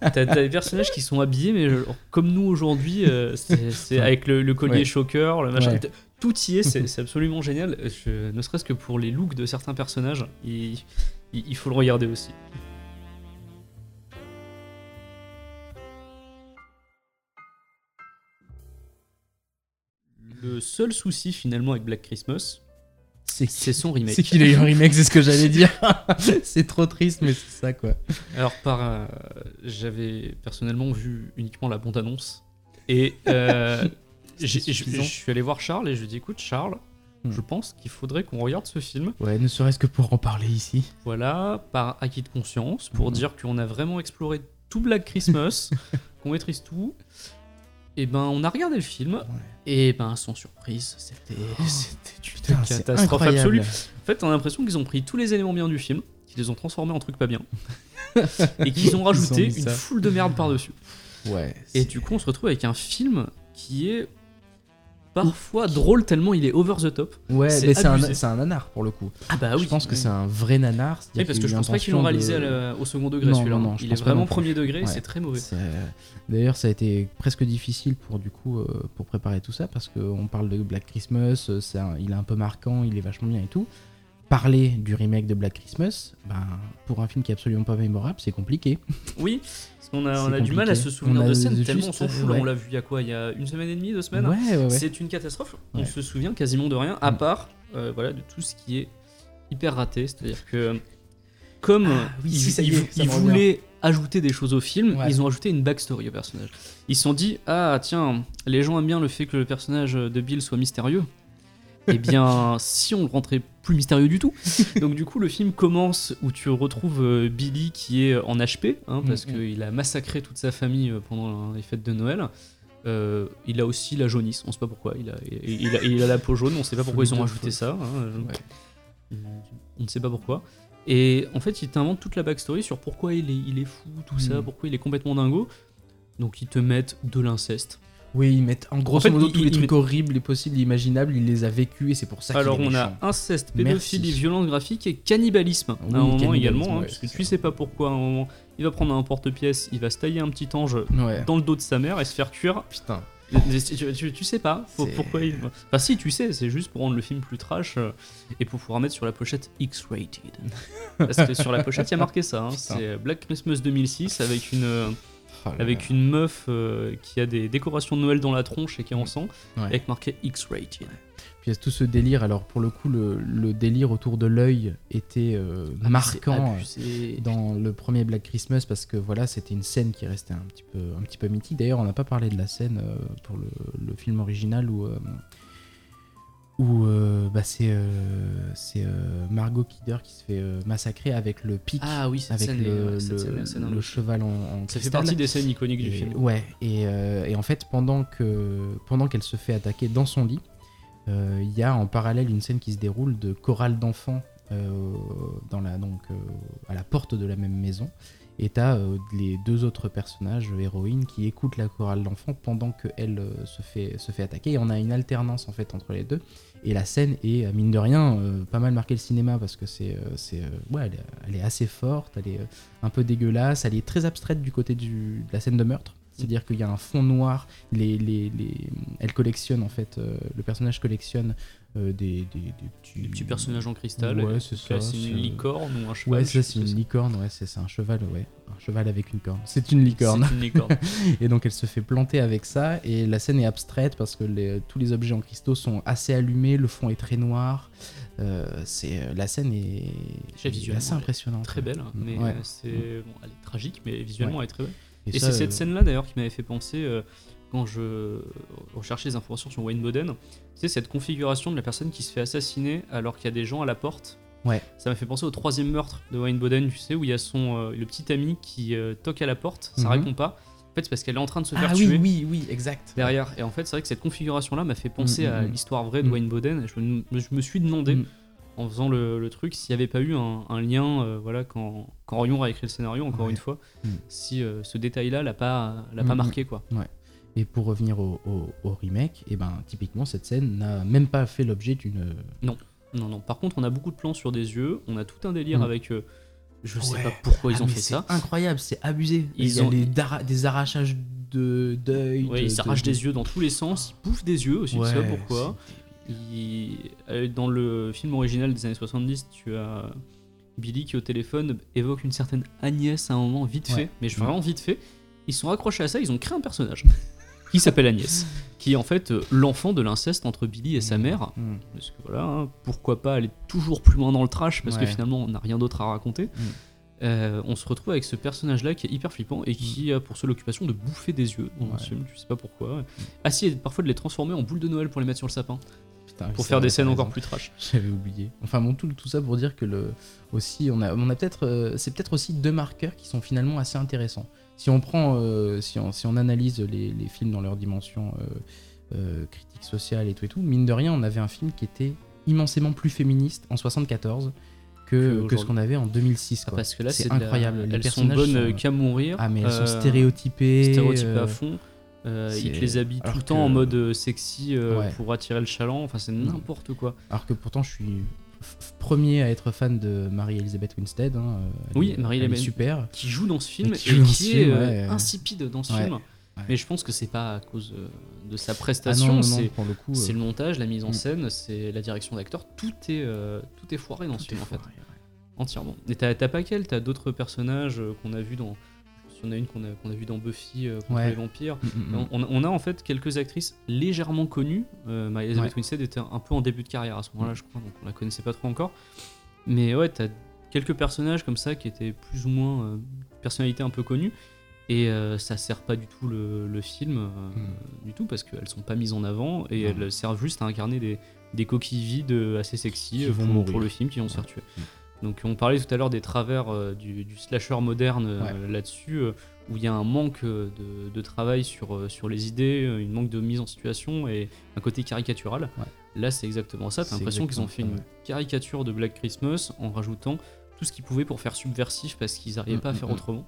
T'as des personnages qui sont habillés, mais genre, comme nous aujourd'hui, euh, c'est avec le, le collier Ouais. choker, le machin. Ouais. Tout y est, c'est absolument génial. Je- ne serait-ce que pour les looks de certains personnages, il, il- il faut le regarder aussi. Le seul souci finalement avec Black Christmas, C'est son remake. c'est qu'il a eu un remake, c'est ce que j'allais dire. c'est trop triste, mais c'est ça quoi. Alors, par, euh, j'avais personnellement vu uniquement la bande-annonce. Et euh, je suis allé voir Charles et je lui ai dit écoute, Charles, Hmm. je pense qu'il faudrait qu'on regarde ce film. Ouais, ne serait-ce que pour en parler ici. Voilà, par acquis de conscience, pour Mhm. dire qu'on a vraiment exploré tout Black Christmas, qu'on maîtrise tout. Et ben, on a regardé le film. Et ben, sans surprise, c'était c'était une catastrophe absolue. En fait, on a l'impression qu'ils ont pris tous les éléments bien du film, qu'ils les ont transformés en trucs pas bien, et qu'ils ont rajouté ont une foule de merde par-dessus. Ouais. Et du coup, on se retrouve avec un film qui est parfois drôle tellement il est over the top. Ouais, c'est mais c'est un, un nanar pour le coup. Ah bah je pense que c'est un vrai nanar. Oui, parce que je pense pas qu'ils l'ont réalisé de- à la- au second degré Non, celui-là. non, non, je il est pense pas vraiment premier degré, Ouais. c'est très mauvais. Euh, D'ailleurs, ça a été presque difficile pour du coup euh, pour préparer tout ça parce qu'on parle de Black Christmas, euh, un- il est un peu marquant, il est vachement bien et tout. Parler du remake de Black Christmas, ben, pour un film qui est absolument pas mémorable, c'est compliqué. Oui, parce qu'on a, on a du mal à se souvenir de scènes juste- tellement on s'en fout. ouais. On l'a vu il y a quoi Il y a une semaine et demie, deux semaines Ouais, ouais, ouais. C'est une catastrophe. On se souvient quasiment de rien, à Mm. part euh, voilà, de tout ce qui est hyper raté. C'est-à-dire que, comme Ah, oui, ils, si, ça y ils- est, ça ils me revient. voulaient ajouter des choses au film, Ouais. ils ont ajouté une backstory au personnage. Ils se sont dit Ah, tiens, les gens aiment bien le fait que le personnage de Bill soit mystérieux. Eh bien, si on le rentrait plus mystérieux du tout. Donc, du coup, le film commence où tu retrouves euh, Billy qui est en HP, hein, parce Mhm. qu'il a massacré toute sa famille euh, pendant les fêtes de Noël. Euh, il a aussi la jaunisse, on sait pas pourquoi. Il a, il, il a, il a la peau jaune, on sait pas pourquoi ils ont rajouté ça. hein, Ouais. On ne sait pas pourquoi. Et en fait, il t'invente toute la backstory sur pourquoi il est, il est fou, tout ça, Mhm. pourquoi il est complètement dingo. Donc, ils te mettent de l'inceste. Oui, ils mettent en gros fait, modo tous les trucs mettent- horribles et possibles, imaginables, il les a vécus et c'est pour ça qu'il Alors est on a inceste, Merci. pédophilie, violence graphique et cannibalisme Oui, à un moment cannibalisme, également, hein, ouais, parce que c'est tu sais pas pourquoi à un moment il va prendre un porte-pièce, il va se tailler un petit ange Ouais. dans le dos de sa mère et se faire cuire. Putain. Tu, tu- tu sais pas pourquoi il. Enfin si tu sais, c'est juste pour rendre le film plus trash euh, et pour pouvoir mettre sur la pochette X-rated. Parce que sur la pochette il y a marqué ça, hein, c'est Black Christmas 2006 avec une euh, Oh avec une meuf euh, qui a des décorations de Noël dans la tronche et qui est en sang, Ouais. avec marqué X-rated. Puis il y a tout ce délire. Alors pour le coup, le, le délire autour de l'œil était euh, Ah, marquant abusé. dans le premier Black Christmas parce que voilà, c'était une scène qui restait un petit peu, un petit peu mythique. D'ailleurs, on n'a pas parlé de la scène euh, pour le, le film original où, euh, où euh, bah, c'est euh, euh, Margot Kidder qui se fait massacrer avec le pic, Ah oui, avec scène, le, scène cheval en, en Ça fait partie des scènes iconiques du film. Ouais, et, et en fait, pendant que pendant qu'elle se fait attaquer dans son lit, il y a en parallèle une scène qui se déroule de chorale d'enfants dans la donc à la porte de la même maison. Et t'as euh, les deux autres personnages héroïnes qui écoutent la chorale d'enfants pendant qu'elle euh, se fait attaquer. Et on a une alternance en fait entre les deux. Et la scène est, euh, mine de rien, euh, pas mal marqué le cinéma parce que c'est, elle est, assez forte, elle est un peu dégueulasse, elle est très abstraite du côté de la scène de meurtre. C'est-à-dire qu'il y a un fond noir, les, elle collectionne en fait, le personnage collectionne euh, des, des, des petits... Des petits personnages en cristal. Ouais, et c'est ça, C'est une licorne ou un cheval. Ouais, ça c'est une licorne, ouais, c'est, c'est un cheval, ouais. Un cheval avec une corne. C'est une licorne. C'est une licorne. Et donc elle se fait planter avec ça, et la scène est abstraite parce que les- tous les objets en cristaux sont assez allumés, le fond est très noir. Euh, c'est, la scène est, visuellement, assez impressionnante. très belle, mais Ouais. euh, c'est bon, elle est tragique, mais visuellement elle est très belle. Et, ça, c'est cette euh, scène-là d'ailleurs qui m'avait fait penser euh, quand je recherchais les informations sur Wayne Boden. C'est cette configuration de la personne qui se fait assassiner alors qu'il y a des gens à la porte. Ouais. Ça m'a fait penser au troisième meurtre de Wayne Boden, tu sais, où il y a son euh, le petit ami qui euh, toque à la porte, ça Mhm. répond pas. En fait, c'est parce qu'elle est en train de se faire Ah tuer oui, oui, oui, exact. derrière. Et en fait, c'est vrai que cette configuration-là m'a fait penser Mm, mm, à mm. l'histoire vraie de Mm. Wayne Boden. Et je, me, je me suis demandé, Mm. en faisant le, le truc, s'il n'y avait pas eu un, un lien, euh, voilà, quand, quand Orion a écrit le scénario, encore Ouais. une fois, Mm. si ce détail-là l'a pas, l'a pas Mm, marqué, quoi. Et pour revenir au, au- au remake, et ben typiquement cette scène n'a même pas fait l'objet d'une. Non, non. Par contre, on a beaucoup de plans sur des yeux. On a tout un délire Mm. avec. euh, je sais pas pourquoi ils Ah, ont fait c'est ça. Incroyable, c'est abusé. Ils Il y a ont- les des arrachages de d'œil. Ouais, de- ils s'arrachent de- des yeux dans tous les sens. Ils bouffent des yeux aussi. Ouais, je sais pas pourquoi. Il- euh, Dans le film original des années 70, tu as Billy qui au téléphone évoque une certaine Agnès à un moment vite Ouais. fait, mais je- Ouais. vraiment vite fait. Ils sont accrochés à ça, ils ont créé un personnage qui s'appelle Agnès, qui est en fait euh, l'enfant de l'inceste entre Billy et sa mère. Mm. Parce que voilà, hein, pourquoi pas aller toujours plus loin dans le trash parce que finalement on n'a rien d'autre à raconter. Euh, on se retrouve avec ce personnage-là qui est hyper flippant et qui a pour seule occupation de bouffer des yeux dans le Ouais. film, tu sais pas pourquoi. Ah si, et parfois de les transformer en boules de Noël pour les mettre sur le sapin, Putain, pour faire des scènes encore plus trash. J'avais oublié. Enfin bon, tout, tout ça pour dire que le aussi on a on a peut-être euh, c'est peut-être aussi deux marqueurs qui sont finalement assez intéressants. Si on prend euh, si on si on analyse les, les films dans leur dimension euh, euh, critique sociale et tout et tout, mine de rien, on avait un film qui était immensément plus féministe en 74 Que que, ce qu'on avait en 2006 Ah, quoi. parce que là c'est la- incroyable. Les Elles sont bonnes sont- qu'à mourir. Ah mais elles sont stéréotypées. stéréotypées à fond. Euh, ils te les habillent tout le temps que- en mode sexy euh, Ouais. pour attirer le chaland. Enfin, c'est n'importe quoi. Alors que pourtant je suis premier à être fan de Marie-Elisabeth Winstead. hein, elle Oui, Marie-Elisabeth- super. Qui joue dans ce film Et et qui ce est film, euh, ouais. insipide dans ce Ouais. film. Ouais. Mais je pense que c'est pas à cause euh, de sa Ah prestation. non, c'est le euh, le montage, la mise en Mm. scène, c'est la direction d'acteur, tout est euh, tout est foiré dans ce tout film en fait, ouais. entièrement. Et t'as pas qu'elle, t'as d'autres personnages qu'on a vus dans. Il y en a une qu'on a, a vue dans Buffy euh, contre Ouais. les vampires. Mm, mm, mm. On, on a en fait quelques actrices légèrement connues. Euh, Elizabeth Ouais. Winstead était un peu en début de carrière à ce moment-là, je crois, donc on la connaissait pas trop encore. Mais ouais, t'as quelques personnages comme ça qui étaient plus ou moins euh, personnalités un peu connues. Et euh, ça sert pas du tout le, le film, euh, Mm. du tout, parce qu'elles sont pas mises en avant et elles servent juste à incarner des, des coquilles vides assez sexy pour, pour le film qui vont se faire tuer. Donc on parlait tout à l'heure des travers euh, du, du slasher moderne euh, là-dessus, euh, où il y a un manque de, de travail sur, sur les idées, une manque de mise en situation et un côté caricatural. Ouais. Là c'est exactement ça, t'as l'impression qu'ils ont fait une caricature de Black Christmas en rajoutant tout ce qu'ils pouvaient pour faire subversif parce qu'ils n'arrivaient Mm, pas à mm, faire mm. autrement.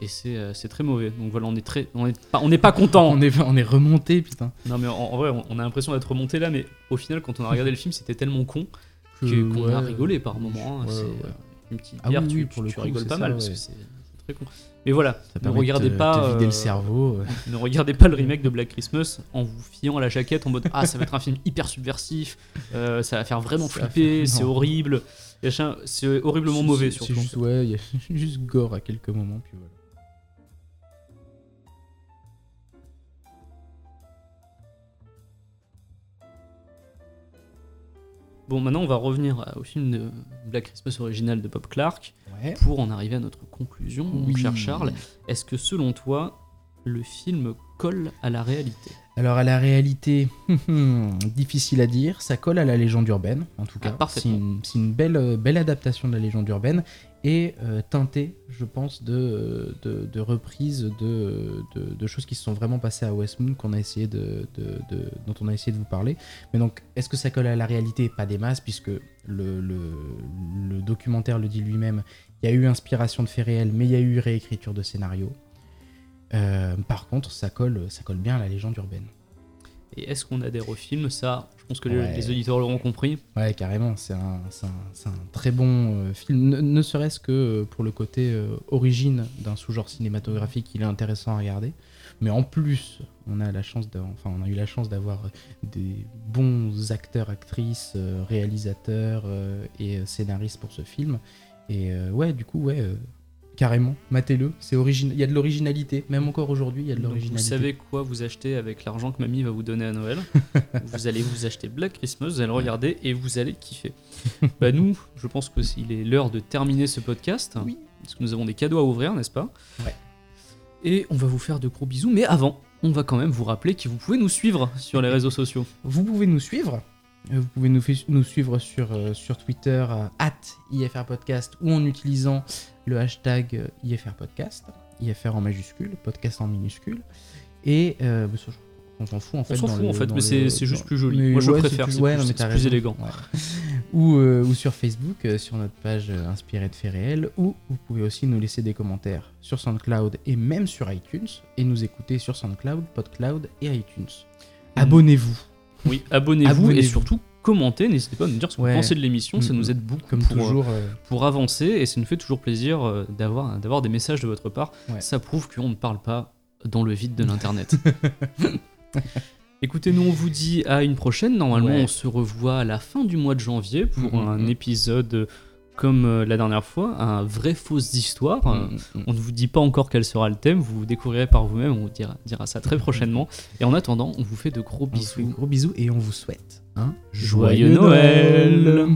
Et c'est très mauvais. Donc voilà, on est très, on est pas, on n'est pas content. On est, on est remonté, putain. Non mais en, en vrai, on, on a l'impression d'être remonté là, mais au final, quand on a regardé le film, c'était tellement con Que, que- qu'on ouais. a rigolé par moment. hein. Ouais, c'est ouais. euh, une petite Ah bière, oui, tu, pour le tu coup, rigoles pas ça, mal parce que c'est très con. Mais voilà, Ça ne de regardez pas, vider euh, le cerveau. ne regardez pas le remake de Black Christmas en vous fiant à la jaquette en mode ah ça va être un film hyper subversif, euh, ça va faire vraiment Ça flipper, c'est horrible, c'est horriblement mauvais surtout. Juste, ouais, il y a juste gore à quelques moments, puis voilà. Bon maintenant on va revenir au film de Black Christmas original de Bob Clark Ouais. pour en arriver à notre conclusion, mon Oui. cher Charles. Est-ce que selon toi le film colle à la réalité? Alors à la réalité, difficile à dire, ça colle à la légende urbaine, en tout Ah, cas. c'est une, c'est une belle, euh, belle adaptation de la légende urbaine et euh, teintée, je pense, de, de, de reprises de, de, choses qui se sont vraiment passées à Westmoon qu'on a essayé de, dont on a essayé de vous parler. Mais donc, est-ce que ça colle à la réalité? Pas des masses, puisque le, le, le documentaire le dit lui-même. Il y a eu inspiration de faits réels, mais il y a eu réécriture de scénario. Euh, par contre, ça colle, ça colle bien à la légende urbaine. Et est-ce qu'on adhère au film Ça, je pense que les- Ouais. les auditeurs l'auront compris. Ouais, carrément, c'est un, très bon euh, film, ne, ne serait-ce que euh, pour le côté euh, origine d'un sous-genre cinématographique, il est intéressant à regarder. Mais en plus, on a la chance, d'a- enfin, on a eu la chance d'avoir des bons acteurs, actrices, réalisateurs et scénaristes pour ce film. Et ouais, du coup, ouais, carrément, matez-le. C'est origine, il y a de l'originalité, même encore aujourd'hui, il y a de Donc, vous l'originalité. savez quoi vous achetez avec l'argent que mamie va vous donner à Noël? vous allez vous acheter Black Christmas, vous allez le regarder et vous allez kiffer. bah nous, je pense que il est l'heure de terminer ce podcast. Oui. Parce que nous avons des cadeaux à ouvrir, n'est-ce pas? Ouais. Et on va vous faire de gros bisous, mais avant, on va quand même vous rappeler que vous pouvez nous suivre sur les réseaux sociaux. Vous pouvez nous suivre. Euh, Vous pouvez nous, suivre sur, euh, sur Twitter at IFR Podcast ou en utilisant le hashtag euh, IFR Podcast. IFR en majuscule, podcast en minuscule. Et euh, bah, on s'en fout en fait. On s'en fout le- en fait, mais c'est juste plus joli. mais Moi je ouais, préfère, c'est plus- ouais, plus, élégant. Ouais. ou, euh, ou sur Facebook, euh, sur notre page euh, inspirée de faits réels, ou vous pouvez aussi nous laisser des commentaires sur SoundCloud et même sur iTunes, et nous écouter sur SoundCloud, PodCloud et iTunes. Abonnez-vous, Oui, abonnez-vous et surtout commentez, n'hésitez pas à nous dire ce que Ouais. vous pensez de l'émission, ça Mm, nous mm. aide beaucoup comme pour, euh, toujours. euh, pour avancer et ça nous fait toujours plaisir euh, d'avoir d'avoir des messages de votre part. Ouais. Ça prouve qu'on ne parle pas dans le vide de l'internet. Écoutez, nous on vous dit à une prochaine. Normalement, Ouais. on se revoit à la fin du mois de janvier pour Mm, un épisode comme euh, la dernière fois, un vrai fausse histoire. Euh, mm, mm. On ne vous dit pas encore quel sera le thème, vous découvrirez par vous-même, on vous dira, dira ça très prochainement. Et en attendant, on vous fait de gros vous bisous. gros bisous et on vous souhaite un Joyeux Noël